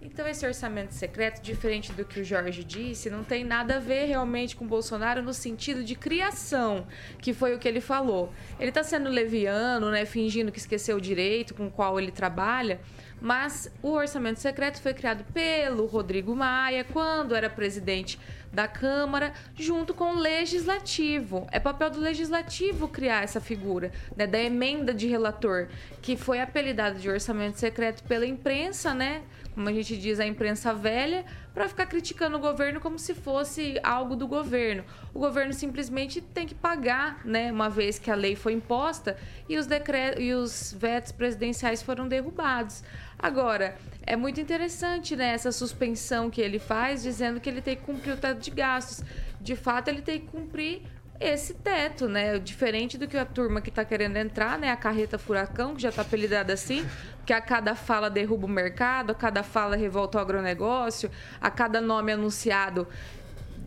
Então, esse orçamento secreto, diferente do que o Jorge disse, não tem nada a ver realmente com Bolsonaro no sentido de criação, que foi o que ele falou. Ele está sendo leviano, né, fingindo que esqueceu o direito com o qual ele trabalha, mas o orçamento secreto foi criado pelo Rodrigo Maia quando era presidente da Câmara, junto com o Legislativo. É papel do Legislativo criar essa figura, né, da emenda de relator, que foi apelidada de orçamento secreto pela imprensa, né? Como a gente diz, a imprensa velha, para ficar criticando o governo como se fosse algo do governo. O governo simplesmente tem que pagar, né, uma vez que a lei foi imposta e os decretos e os vetos presidenciais foram derrubados. Agora, é muito interessante né, essa suspensão que ele faz, dizendo que ele tem que cumprir o teto de gastos. De fato, ele tem que cumprir esse teto, né? Diferente do que a turma que está querendo entrar, né? A carreta furacão, que já está apelidada assim, que a cada fala derruba o mercado, a cada fala revolta o agronegócio, a cada nome anunciado,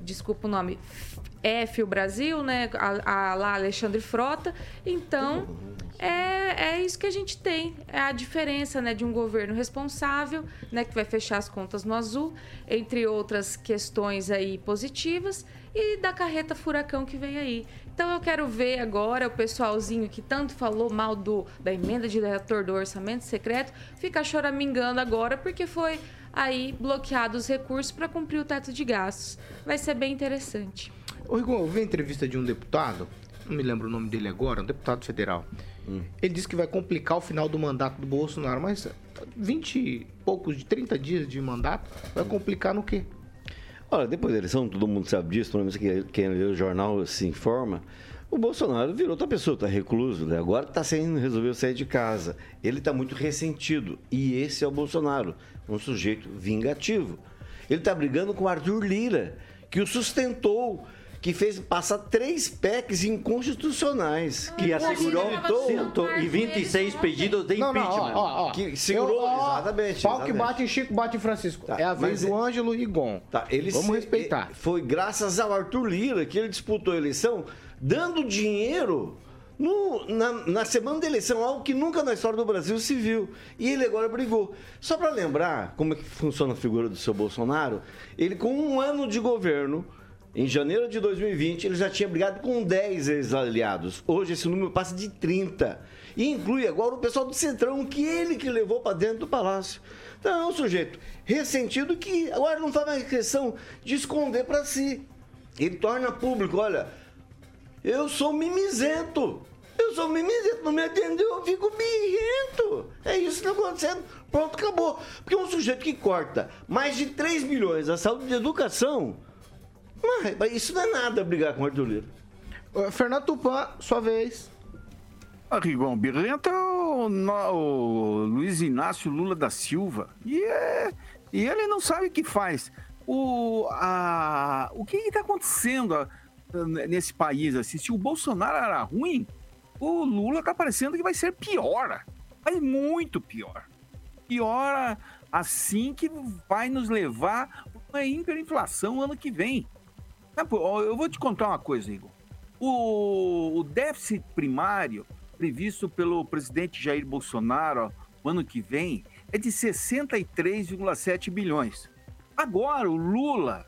desculpa o nome, F o Brasil, né? A, a lá Alexandre Frota. Então, é, é isso que a gente tem. É a diferença né, de um governo responsável, né, que vai fechar as contas no azul, entre outras questões aí positivas, e da carreta furacão que vem aí. Então eu quero ver agora o pessoalzinho que tanto falou mal do, da emenda de relator do orçamento secreto ficar choramingando agora porque foi aí bloqueado os recursos para cumprir o teto de gastos. Vai ser bem interessante. Ô, Rigon, eu vi a entrevista de um deputado, não me lembro o nome dele agora, um deputado federal. Ele disse que vai complicar o final do mandato do Bolsonaro, mas 20 e poucos, de 30 dias de mandato, vai complicar no quê? Olha, depois da eleição, todo mundo sabe disso, pelo menos quem, lê o jornal se informa. O Bolsonaro virou outra pessoa, está recluso, né? agora está sem resolver sair de casa. Ele está muito ressentido. E esse é o Bolsonaro, um sujeito vingativo. Ele está brigando com Arthur Lira, que o sustentou, que fez passar três PECs inconstitucionais. Que assegurou 126 pedidos de Não, não, impeachment. ó, ó, ó. Que segurou, Eu- ó, exatamente, Pau que bate em Chico, bate em Francisco. Tá, é a vez do é- Ângelo Rigon. Tá, ele Vamos se- respeitar. e- Foi graças ao Arthur Lira que ele disputou a eleição, dando dinheiro no- na, na semana da eleição, algo que nunca na história do Brasil se viu. E ele agora brigou. Só para lembrar como é que funciona a figura do seu Bolsonaro, ele com um ano de governo. Em janeiro de 2020, ele já tinha brigado com 10 ex-aliados. Hoje esse número passa de 30. E inclui agora o pessoal do Centrão, que ele que levou para dentro do palácio. Então é um sujeito ressentido que agora não faz mais questão de esconder para si. Ele torna público, olha, eu sou mimizento. Eu sou mimizento, não me atendeu, eu fico birrento. É isso que está acontecendo. Pronto, acabou. Porque um sujeito que corta mais de 3 milhões da saúde e educação, mas, mas isso não é nada brigar com o Arthur Lira. Fernando Tupan, sua vez. Ah, Rigon, Birrenta é o, o Luiz Inácio Lula da Silva. E, é, e ele não sabe o que faz. O, a, o que está acontecendo ah, nesse país? Assim, se o Bolsonaro era ruim, o Lula tá parecendo que vai ser pior. Vai muito pior. Pior assim que vai nos levar a uma hiperinflação ano que vem. Ó, Eu vou te contar uma coisa, Igor. O, o déficit primário previsto pelo presidente Jair Bolsonaro o ano que vem é de 63,7 bilhões. Agora, o Lula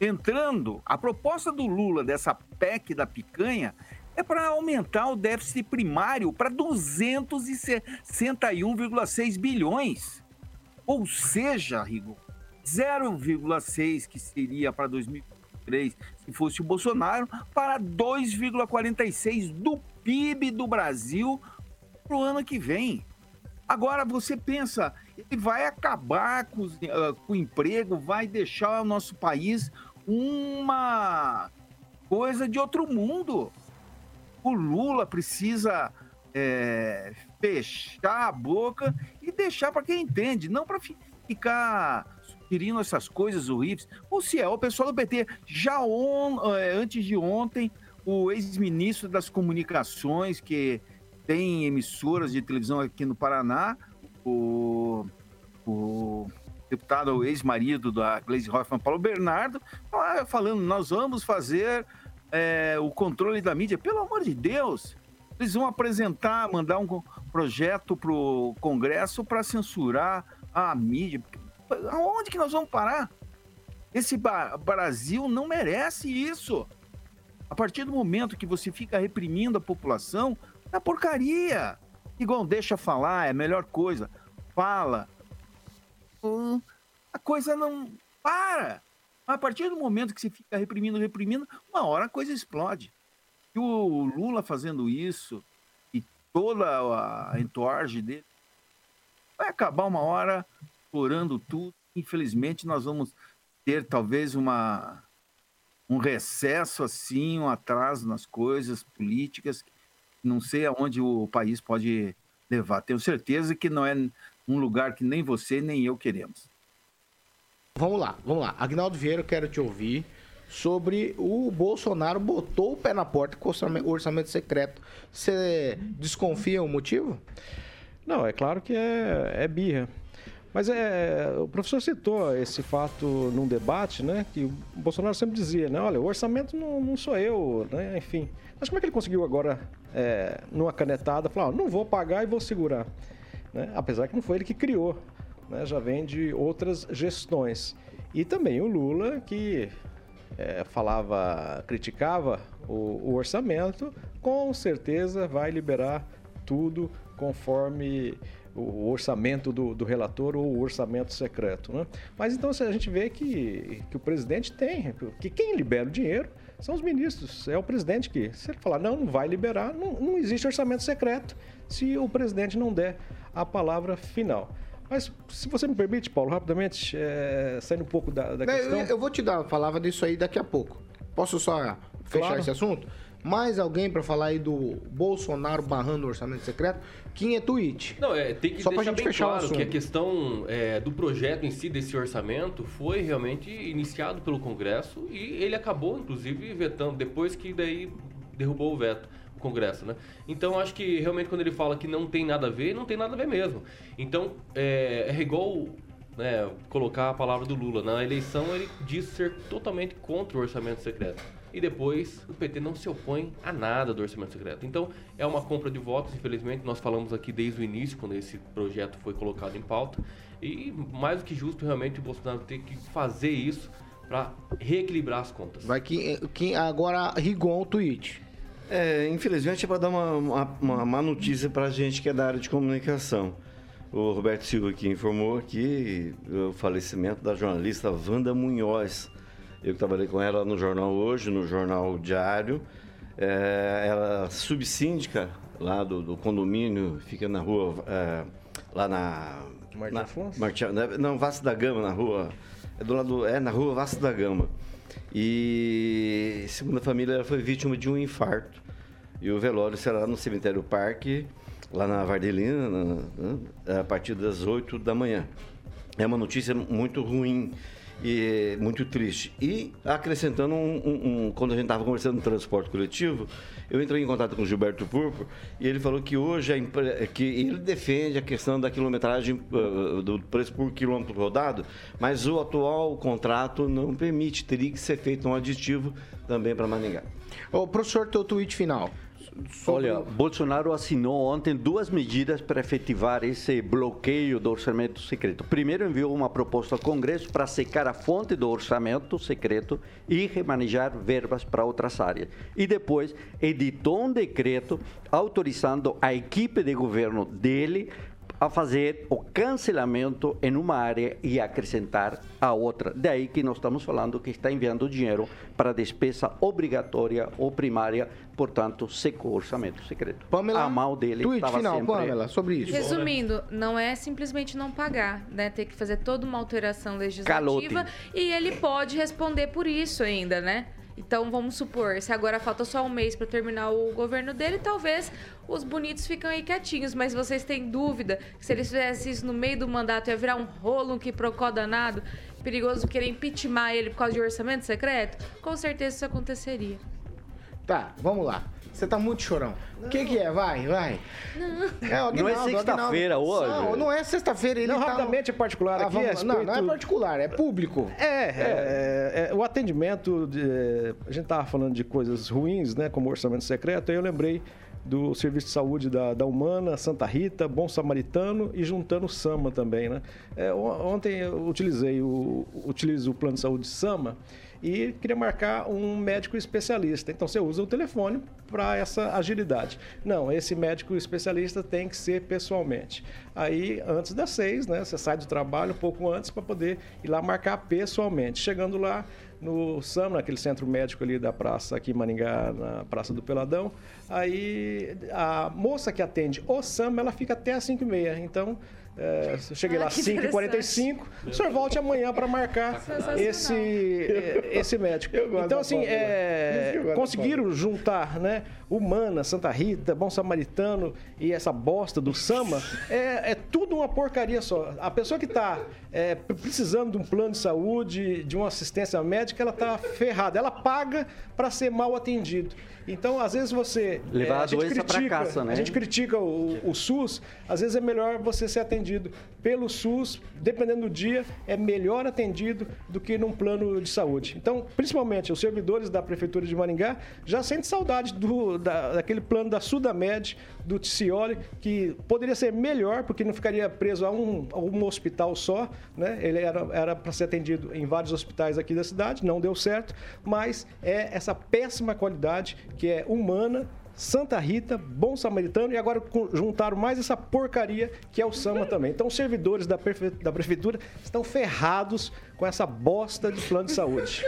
entrando, a proposta do Lula dessa PEC da picanha é para aumentar o déficit primário para 261,6 bilhões. Ou seja, Rigo, 0,6 que seria para 2023 se fosse o Bolsonaro, para 2,46 do PIB do Brasil para o ano que vem. Agora você pensa, ele vai acabar com, ah, com o emprego, vai deixar o nosso país uma coisa de outro mundo. O Lula precisa é, fechar a boca e deixar para quem entende, não para ficar sugerindo essas coisas horríveis. Ou se é, o pessoal do PT, já on- é, antes de ontem, o ex-ministro das comunicações, que tem emissoras de televisão aqui no Paraná, o, o deputado, o ex-marido da Gleisi Hoffmann, Paulo Bernardo, lá falando, nós vamos fazer é, o controle da mídia. Pelo amor de Deus, eles vão apresentar, mandar um projeto para o Congresso para censurar a mídia. Aonde que nós vamos parar? Esse Brasil não merece isso. A partir do momento que você fica reprimindo a população, é porcaria. Igual deixa falar, é a melhor coisa. Fala. Hum, a coisa não para. A partir do momento que você fica reprimindo, reprimindo, uma hora a coisa explode. E o Lula fazendo isso, e toda a entourage dele, vai acabar uma hora explorando tudo. Infelizmente, nós vamos ter talvez uma um recesso assim, um atraso nas coisas políticas. Não sei aonde o país pode levar. Tenho certeza que não é um lugar que nem você nem eu queremos. Vamos lá, vamos lá. Agnaldo Vieira, eu quero te ouvir sobre o Bolsonaro botou o pé na porta com o orçamento, orçamento secreto. Você desconfia o motivo? Não, é claro que é, é birra. Mas é, o professor citou esse fato num debate, né? Que o Bolsonaro sempre dizia, né? Olha, o orçamento não, não sou eu, né? Enfim. Mas como é que ele conseguiu agora, é, numa canetada, falar, ó, não vou pagar e vou segurar? Né? Apesar que não foi ele que criou, né? Já vem de outras gestões. E também o Lula, que é, falava, criticava o, o orçamento, com certeza vai liberar tudo conforme o orçamento do, do relator ou o orçamento secreto. Né? Mas então a gente vê que, que o presidente tem, que quem libera o dinheiro são os ministros, é o presidente que, se ele falar não, não vai liberar, não, não existe orçamento secreto se o presidente não der a palavra final. Mas se você me permite, Paulo, rapidamente, é, saindo um pouco da, da questão. Eu, eu vou te dar a palavra disso aí daqui a pouco. Posso só fechar Claro. esse assunto? Mais alguém para falar aí do Bolsonaro barrando o orçamento secreto? Quem é tweet? Não, é, tem que Só deixar gente bem fechar o claro que a questão é, do projeto em si, desse orçamento, foi realmente iniciado pelo Congresso e ele acabou, inclusive, vetando, depois que daí derrubou o veto, o Congresso, né? Então, acho que realmente quando ele fala que não tem nada a ver, não tem nada a ver mesmo. Então, é, é igual né, colocar a palavra do Lula. Na eleição, ele disse ser totalmente contra o orçamento secreto. E depois o PT não se opõe a nada do orçamento secreto. Então é uma compra de votos, infelizmente. Nós falamos aqui desde o início, quando esse projeto foi colocado em pauta. E mais do que justo, realmente, o Bolsonaro ter que fazer isso para reequilibrar as contas. Vai que, que agora Rigon o tweet. É, infelizmente é para dar uma, uma, uma má notícia para a gente que é da área de comunicação. O Roberto Silva aqui informou aqui o falecimento da jornalista Wanda Munhoz. Eu trabalhei com ela no jornal hoje, no jornal diário. É, ela é subsíndica lá do, do condomínio, fica na rua, é, lá na... Martim Afonso? Martim- não, Vasco da Gama, na rua... É, do lado, é na rua Vasco da Gama. E, segundo a família, ela foi vítima de um infarto. E o velório será no cemitério Parque, lá na Vardelina, na- na- a partir das 8 da manhã. É uma notícia muito ruim e muito triste. E acrescentando um, um- um- quando a gente estava conversando no transporte coletivo, eu entrei em contato com o Gilberto Purpo e ele falou que hoje a que ele defende a questão da quilometragem uh, do preço por quilômetro rodado, mas o atual contrato não permite, teria que ser feito um aditivo também para Maringá. Ô, professor, teu tweet final. Sobre Olha, Bolsonaro assinou ontem duas medidas para efetivar esse bloqueio do orçamento secreto. Primeiro, enviou uma proposta ao Congresso para secar a fonte do orçamento secreto e remanejar verbas para outras áreas. E depois, editou um decreto autorizando a equipe de governo dele a fazer o cancelamento em uma área e acrescentar a outra. Daí que nós estamos falando que está enviando dinheiro para despesa obrigatória ou primária, portanto, secou o orçamento secreto. Pamela, a mão dele tweet estava final, sempre... Pamela, sobre isso. Resumindo, não é simplesmente não pagar, né? Ter que fazer toda uma alteração legislativa Calote. e ele pode responder por isso ainda, né? Então vamos supor, se agora falta só um mês para terminar o governo dele, talvez os bonitos ficam aí quietinhos, mas vocês têm dúvida que se eles fizessem isso no meio do mandato ia virar um rolo, um que procó danado, perigoso querer impeachment ele por causa de orçamento secreto? Com certeza isso aconteceria. Tá, vamos lá. Você tá muito chorão. O que que é? Vai, vai. Não. É, Não é sexta-feira hoje? Não, não é sexta-feira. Ele Não, tá... rapidamente é particular Ah, aqui. vamos lá. Não, não é particular, é público. É, é, é, o atendimento, de- a gente estava falando de coisas ruins, né, como orçamento secreto, aí eu lembrei do Serviço de Saúde da, da Humana, Santa Rita, Bom Samaritano e juntando o SAMA também, né? É, on- ontem eu utilizei o, utilizo o plano de saúde SAMA e queria marcar um médico especialista. Então você usa o telefone para essa agilidade. Não, esse médico especialista tem que ser pessoalmente. Aí, antes das seis, né? Você sai do trabalho um pouco antes para poder ir lá marcar pessoalmente. Chegando lá no SAM, naquele centro médico ali da praça aqui em Maringá, na Praça do Peladão, aí a moça que atende o SAM, ela fica até às 5h30. Então, é, eu cheguei Ah, lá às que 5h45, o senhor volte amanhã para marcar esse, eh, esse médico. Então, assim, é, conseguiram juntar, né? Humana, Santa Rita, Bom Samaritano e essa bosta do Sama, é, é tudo uma porcaria só. A pessoa que está precisando de um plano de saúde, de uma assistência médica, ela está ferrada. Ela paga para ser mal atendido. Então, às vezes você. Levar é, a doença pra casa, né? A gente critica o, o SUS, às vezes é melhor você ser atendido pelo SUS, dependendo do dia, é melhor atendido do que num plano de saúde. Então, principalmente os servidores da Prefeitura de Maringá já sentem saudade do, da- daquele plano da Sudamed, do Ticioli, que poderia ser melhor, porque não ficaria preso a um, a um hospital só, né? Ele era para ser atendido em vários hospitais aqui da cidade, não deu certo, mas é essa péssima qualidade que é humana, Santa Rita, Bom Samaritano e agora juntaram mais essa porcaria que é o Sama também. Então, os servidores da, prefe- da prefeitura estão ferrados com essa bosta de plano de saúde.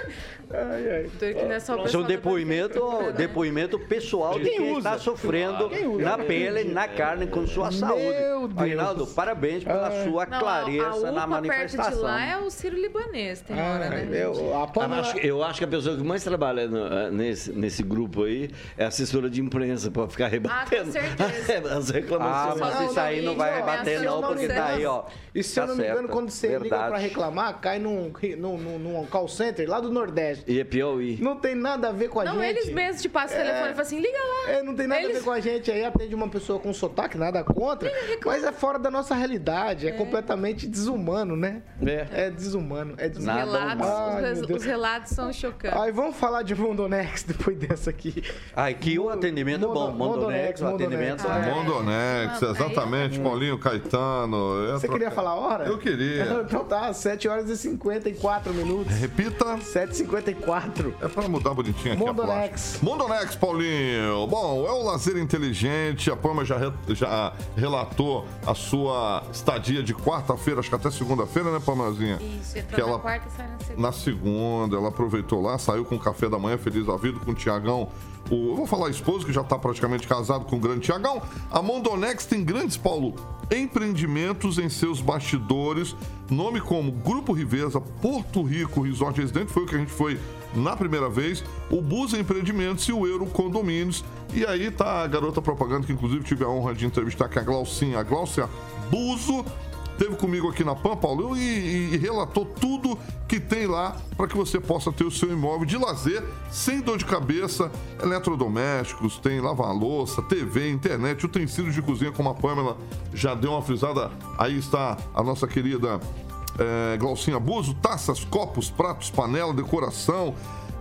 Ai, ai. Não é só Isso é um depoimento, depoimento pessoal de Quem usa? está sofrendo usa? na pele, na carne, com sua saúde. Deus. Aguinaldo, parabéns pela sua Não, clareza na manifestação. perto de lá é o Ciro Libanês, tem hora, Ai, né? eu, a Eu Pamela... acho, que- eu acho que a pessoa que mais trabalha no- eh, nesse, nesse grupo aí é a assessora de imprensa, para ficar rebatendo certeza. as Ah, reclamações. mas Não, isso aí não, vai gente, rebater não, porque tá aí, ó. E se eu Tá não me engano, quando você liga pra reclamar, cai num, num, num, num call center lá do Nordeste. E é Piauí. Não tem nada a ver com a Não, gente. eles mesmos te passam o telefone e falam assim, liga lá. É, não tem nada a Eles- ver com a gente aí, atende uma pessoa com sotaque, nada contra, mas é fora da nossa realidade, é, completamente desumano, né? É. É desumano, é Os desumano. Nada relatos, os, Ai, Deus. os relatos são chocantes. Aí vamos falar de Mondonex depois dessa aqui. Ai, que o atendimento bom. Mondo- Mondonex, o Mondonex, atendimento é... Mondonex, Ah, exatamente, Paulinho Caetano. é Você pra- queria falar a hora? Eu queria. Então tá, 7 horas e 54 minutos. Repita. 7h54. É pra mudar bonitinho aqui Mondonex. Mondonex, Paulinho. Bom, é o lazer inteligente. A Pama já, re- já relatou a sua estadia de quarta-feira, acho que até segunda-feira, né, Pamazinha? Isso, entrou Que na ela- quarta e sai na segunda. Na segunda, ela aproveitou lá, saiu com o café da manhã, feliz da vida, com o Tiagão. O, vou falar esposo, que já tá praticamente casado com o grande Tiagão. A Mondonex tem grandes, Paulo, empreendimentos em seus bastidores. Nome como Grupo Riveza, Porto Rico Resort Residente, foi o que a gente foi na primeira vez. O Busa Empreendimentos e o Euro Condomínios. E aí tá a garota propaganda, que inclusive tive a honra de entrevistar, que é a Glaucinha, a Glaucia Buzo esteve comigo aqui na PAN, Paulo, e, e- relatou tudo que tem lá para que você possa ter o seu imóvel de lazer sem dor de cabeça, eletrodomésticos, tem lavar-louça, TV, internet, utensílios de cozinha, como a Pamela já deu uma frisada. Aí está a nossa querida é, Glaucinha Buzo, taças, copos, pratos, panela, decoração.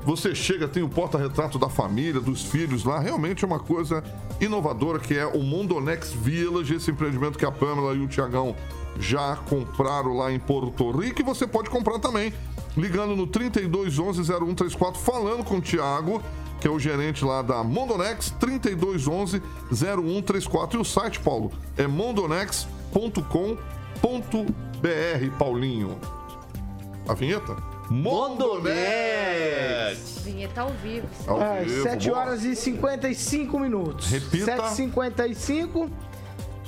Você chega, tem o porta-retrato da família, dos filhos lá. Realmente é uma coisa inovadora que é o Mondonex Village, esse empreendimento que a Pamela e o Tiagão já compraram lá em Porto Rico. E você pode comprar também, ligando no 3211-0134, falando com o Tiago, que é o gerente lá da Mondonex, 3211-0134. E o site, Paulo, é mondonex.com.br, Paulinho. A vinheta? Mondonex! Vinheta ao vivo. Ao vivo, 7 boa. horas e 55 minutos. Repita. 7h55.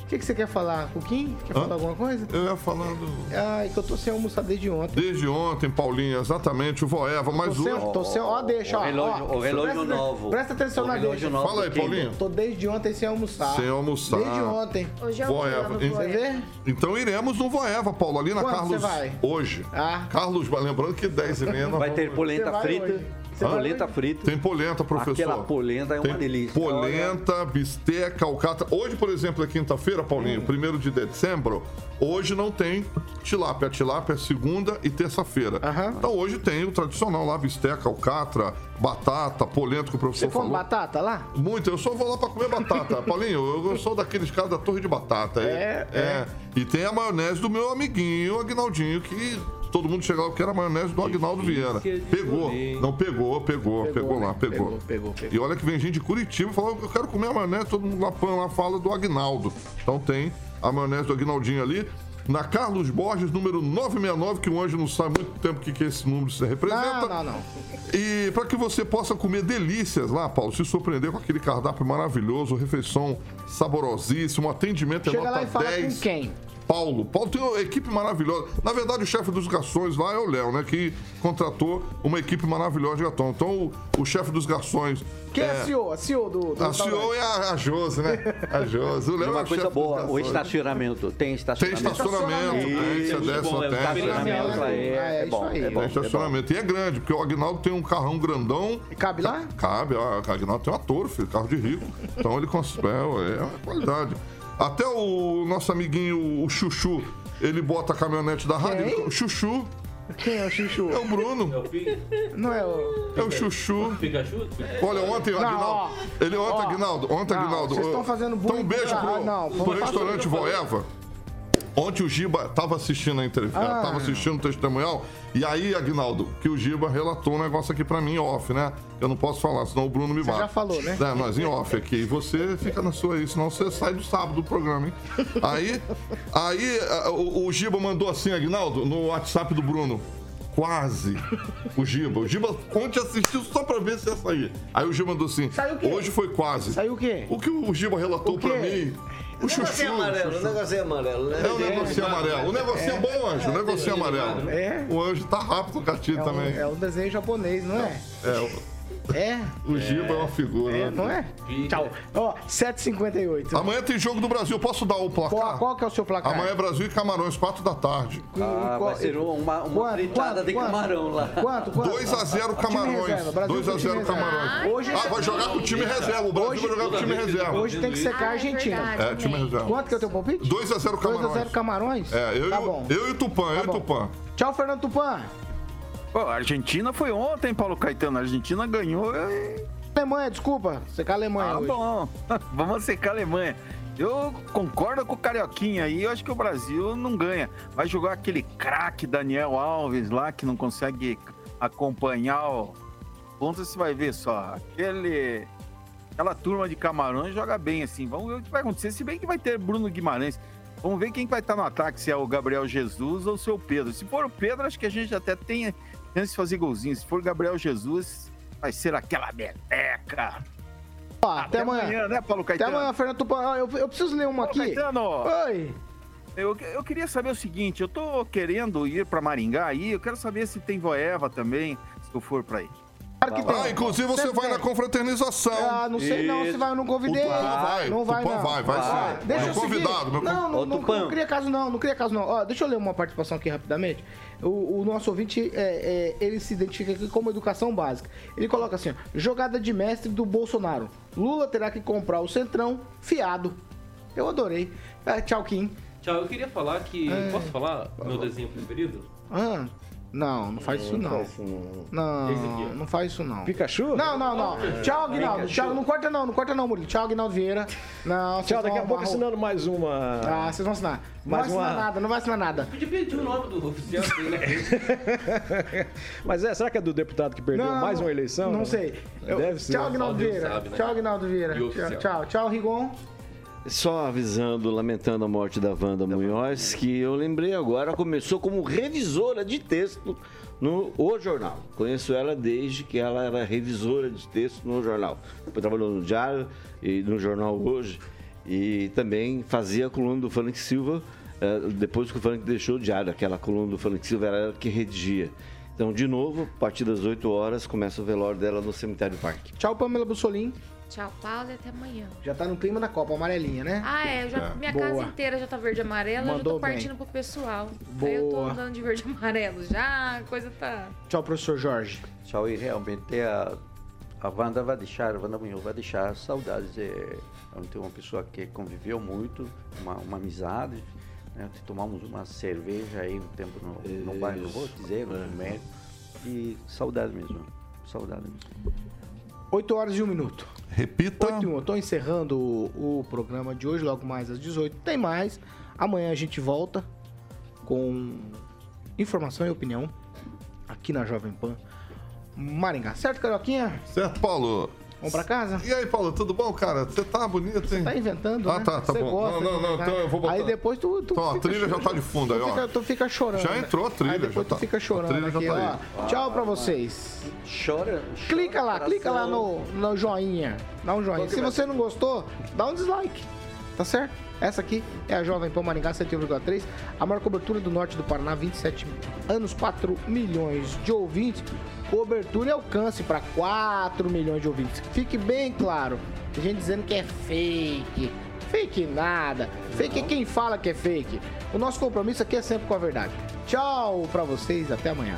O que, que você quer falar, Cuquinho? Quer Hã? falar alguma coisa? Eu ia falar do... Ai, que eu tô sem almoçar desde ontem. Desde ontem, Paulinho, exatamente, o Voeva, Tô sem, hoje... tô sem, ó, deixa, ó. O relógio- ó. o relógio Presta- novo. Presta atenção O na relógio deixa. novo Fala aí, aqui. Paulinho. Tô desde ontem sem almoçar. Sem almoçar. Desde ontem. Hoje é o Voeva. Você vê? Então iremos no Voeva, Paulo, ali na Quando Carlos. você vai? Hoje. Ah. Carlos, lembrando que 10 e meia Vai ter polenta frita. hoje. Polenta frita. Tem polenta, professor. Aquela polenta é uma Tem delícia. Polenta, bisteca, alcatra. Hoje, por exemplo, é quinta-feira, Paulinho, 1 de dezembro. Hoje não tem tilápia. A tilápia é segunda e terça-feira. Então hoje tem o tradicional lá, bisteca, alcatra, batata, polenta que o professor Você come falou. batata lá? Muito, eu só vou lá pra comer batata. Paulinho, eu, sou daqueles caras da torre de batata. É, é. E tem a maionese do meu amiguinho, Agnaldinho, que todo mundo chegava que era a maionese do Agnaldo Vieira. Pegou. Não, pegou, pegou, pegou, lá, pegou. Pegou, pegou. E olha que vem gente de Curitiba e fala, eu quero comer a maionese, todo mundo lá, põe lá fala do Agnaldo. Então tem a maionese do Agnaldinho ali. Na Carlos Borges, número 969, que o Anjo não sabe muito tempo o que, que esse número se representa. Não, não, não. E para que você possa comer delícias lá, Paulo, se surpreender com aquele cardápio maravilhoso, refeição saborosíssima, um atendimento é Chega nota lá e fala 10. com quem? Paulo. Paulo tem uma equipe maravilhosa. Na verdade, o chefe dos garçons lá é o Léo, né? Que contratou uma equipe maravilhosa de garçom. Então, o, o chefe dos garçons. Quem é, a CEO? A CEO do. do A CEO é a, a Josi, né? A Josi. O Léo é Uma coisa boa, o estacionamento. Tem estacionamento. Tem estacionamento, tem, você Isso, desce, bom, é, tem. estacionamento é, é bom, é bom. Tem estacionamento. E é grande, porque o Agnaldo tem um carrão grandão. E cabe lá? Cabe, o Agnaldo tem uma Toro, filho, carro de rico. Então ele consegue, é uma qualidade. Até o nosso amiguinho, o Chuchu, ele bota a caminhonete da rádio. Quem? O Chuchu. Quem é o Chuchu? É o Bruno. Não é o. É o Chuchu. Pikachu? Olha, ontem, Não, Aguinaldo. ó. Ele ontem, Ó. Aguinaldo. Ontem, Não, Aguinaldo. vocês estão fazendo Então, um bullying beijo pro, Ah, não, pro restaurante fazer. Voeva. Ontem o Giba tava assistindo a entrevista, Ah. tava assistindo o testemunhal, e aí, Aguinaldo, que o Giba relatou um negócio aqui pra mim, off, né? Eu não posso falar, senão o Bruno me Você bate. já falou, né? É, nós em off aqui. E você fica na sua aí, senão você sai do sábado do programa, hein? Aí, aí o, o Giba mandou assim, Aguinaldo, no WhatsApp do Bruno. Quase. O Giba. O Giba ontem assistiu só pra ver se ia sair. Aí o Giba mandou assim. Saiu o quê? Hoje foi quase. Saiu o quê? O que o Giba relatou pra mim. O chuchu. negocinho amarelo, o negocinho amarelo, né? É o negocinho amarelo. O negocinho é bom, Anjo. O negocinho amarelo. É. O Anjo tá rápido com a tia É também. é um desenho japonês, não é? É, o- É. o Giba é uma figura. É, né? não é? Tchau. Ó, 7h58. Amanhã tem jogo do Brasil. Posso dar o placar? Qual, qual que é o seu placar? Amanhã é Brasil e Camarões, 4 da tarde. Ah, vai ser uma, uma fritada de camarão lá. Quanto, quanto? 2x0 Time Camarões. reserva, Brasil com 2x0 time reserva. Camarões. Hoje- ah, vai jogar com o time reserva. O Brasil vai jogar com o time reserva. Hoje tem que secar a Argentina. É, time reserva. Quanto que é o teu palpite? 2x0 Camarões. 2x0 Camarões? É, eu, Tá e o- bom. eu e o Tupã, eu e o. Tupã. Tchau, Fernando Tupan. Pô, a Argentina foi ontem, Paulo Caetano. A Argentina ganhou. e- Alemanha, desculpa. Secar a Alemanha Ah, hoje. bom. Vamos secar a Alemanha. Eu concordo com o Carioquinha aí. Eu acho que o Brasil não ganha. Vai jogar aquele craque Daniel Alves lá que não consegue acompanhar o. Ponto você vai ver só. Aquele. Aquela turma de Camarões joga bem assim. Vamos ver o que vai acontecer. Se bem que vai ter Bruno Guimarães. Vamos ver quem vai estar no ataque, se é o Gabriel Jesus ou se é o Pedro. Se for o Pedro, acho que a gente até tem chance de fazer golzinho. Se for Gabriel Jesus, vai ser aquela meleca. Ó, até, amanhã. né, Paulo Até Caetano? amanhã, Fernando Tupan. Ó, Eu, eu preciso ler uma Paulo aqui. Caetano! Oi. Eu, eu queria saber o seguinte, eu tô querendo ir pra Maringá aí, eu quero saber se tem voeva também, se eu for pra aí. Claro que tem. Ah, inclusive você Sempre vai tem. na confraternização. Ah, não sei não se vai, eu não convidei. O Tupã vai, Não vai, Tupã não. vai, vai sim. Deixa eu convidado, meu Não, não, não, não cria caso não, não cria caso não. Ó, deixa eu ler uma participação aqui rapidamente. O, o nosso ouvinte, é, é, ele se identifica aqui como educação básica. Ele coloca assim, ó, jogada de mestre do Bolsonaro. Lula terá que comprar o Centrão fiado. Eu adorei. É, tchau, Kim. Tchau, eu queria falar que. É. Posso falar meu desenho preferido? Ah, não, não faz isso não. Não, não faz isso não. Pikachu? Não, não, não. Tchau, Aguinaldo. Tchau, não corta não, não corta não, Murilo. Tchau, Aguinaldo Vieira. Não, Tchau, daqui a pouco assinando mais uma. Ah, vocês vão assinar. Não vai assinar nada, não vai assinar nada. Podia pedir o nome do oficial. Mas é, será que é do deputado que perdeu mais uma eleição? Não sei. Deve ser. Tchau, Aguinaldo Vieira. né? Tchau, Aguinaldo Vieira. Tchau, tchau, Rigon. Só avisando, lamentando a morte da Wanda Munhoz, que eu lembrei agora, começou como revisora de texto no O Jornal. Conheço ela desde que ela era revisora de texto no jornal. Depois trabalhou no Diário e no Jornal Hoje. E também fazia a coluna do Frank Silva, eh, depois que o Frank deixou o Diário. Aquela coluna do Frank Silva era ela que redigia. Então, de novo, a partir das 8 horas, começa o velório dela no Cemitério Parque. Tchau, Pamela Bussolim. Tchau, Paulo, e até amanhã. Já tá no clima da Copa Amarelinha, né? Ah, é. eu já- É. Minha Boa. casa inteira já tá verde e amarela, eu já Mandou tô bem. partindo pro pessoal. Aí eu tô Boa. andando de verde e amarelo já, a coisa tá. Tchau, professor Jorge. Tchau, e realmente a, a Wanda vai deixar, a Wanda Munhoz vai deixar saudades. É, tem uma pessoa que conviveu muito, uma, uma amizade. Né? Tomamos uma cerveja aí um tempo no, no bairro, vou dizer, no médico. E saudade mesmo, saudade mesmo. 8 horas e 1 minuto. Repita. 8 e 1. Eu tô encerrando o, o programa de hoje, logo mais às 18. Tem mais. Amanhã a gente volta com informação e opinião aqui na Jovem Pan Maringá. Certo, Carioquinha? Certo, Paulo. Vamos pra casa? E aí, Paulo, tudo bom, cara? Você tá bonito, hein? Tá inventando, Ah, né? tá, tá Você bom. gosta não, não, não, então eu vou botar. Aí depois tu. tu Então, a fica trilha já tá de fundo aí, tu ó. fica, tu fica chorando. Já entrou a trilha, Aí depois já tu tá- fica a chorando trilha já aqui, tá ó. Tchau pra vocês. Chora. Clica lá, clica lá no, no joinha. Dá um joinha. Se você não gostou, dá um dislike. Tá certo? Essa aqui é a Jovem Pan Maringá 101,3. A maior cobertura do norte do Paraná, 27 anos, 4 milhões de ouvintes. Cobertura e alcance para 4 milhões de ouvintes. Fique bem claro. Tem gente dizendo que é fake. Fake nada. Fake é quem fala que é fake. O nosso compromisso aqui é sempre com a verdade. Tchau pra vocês, até amanhã.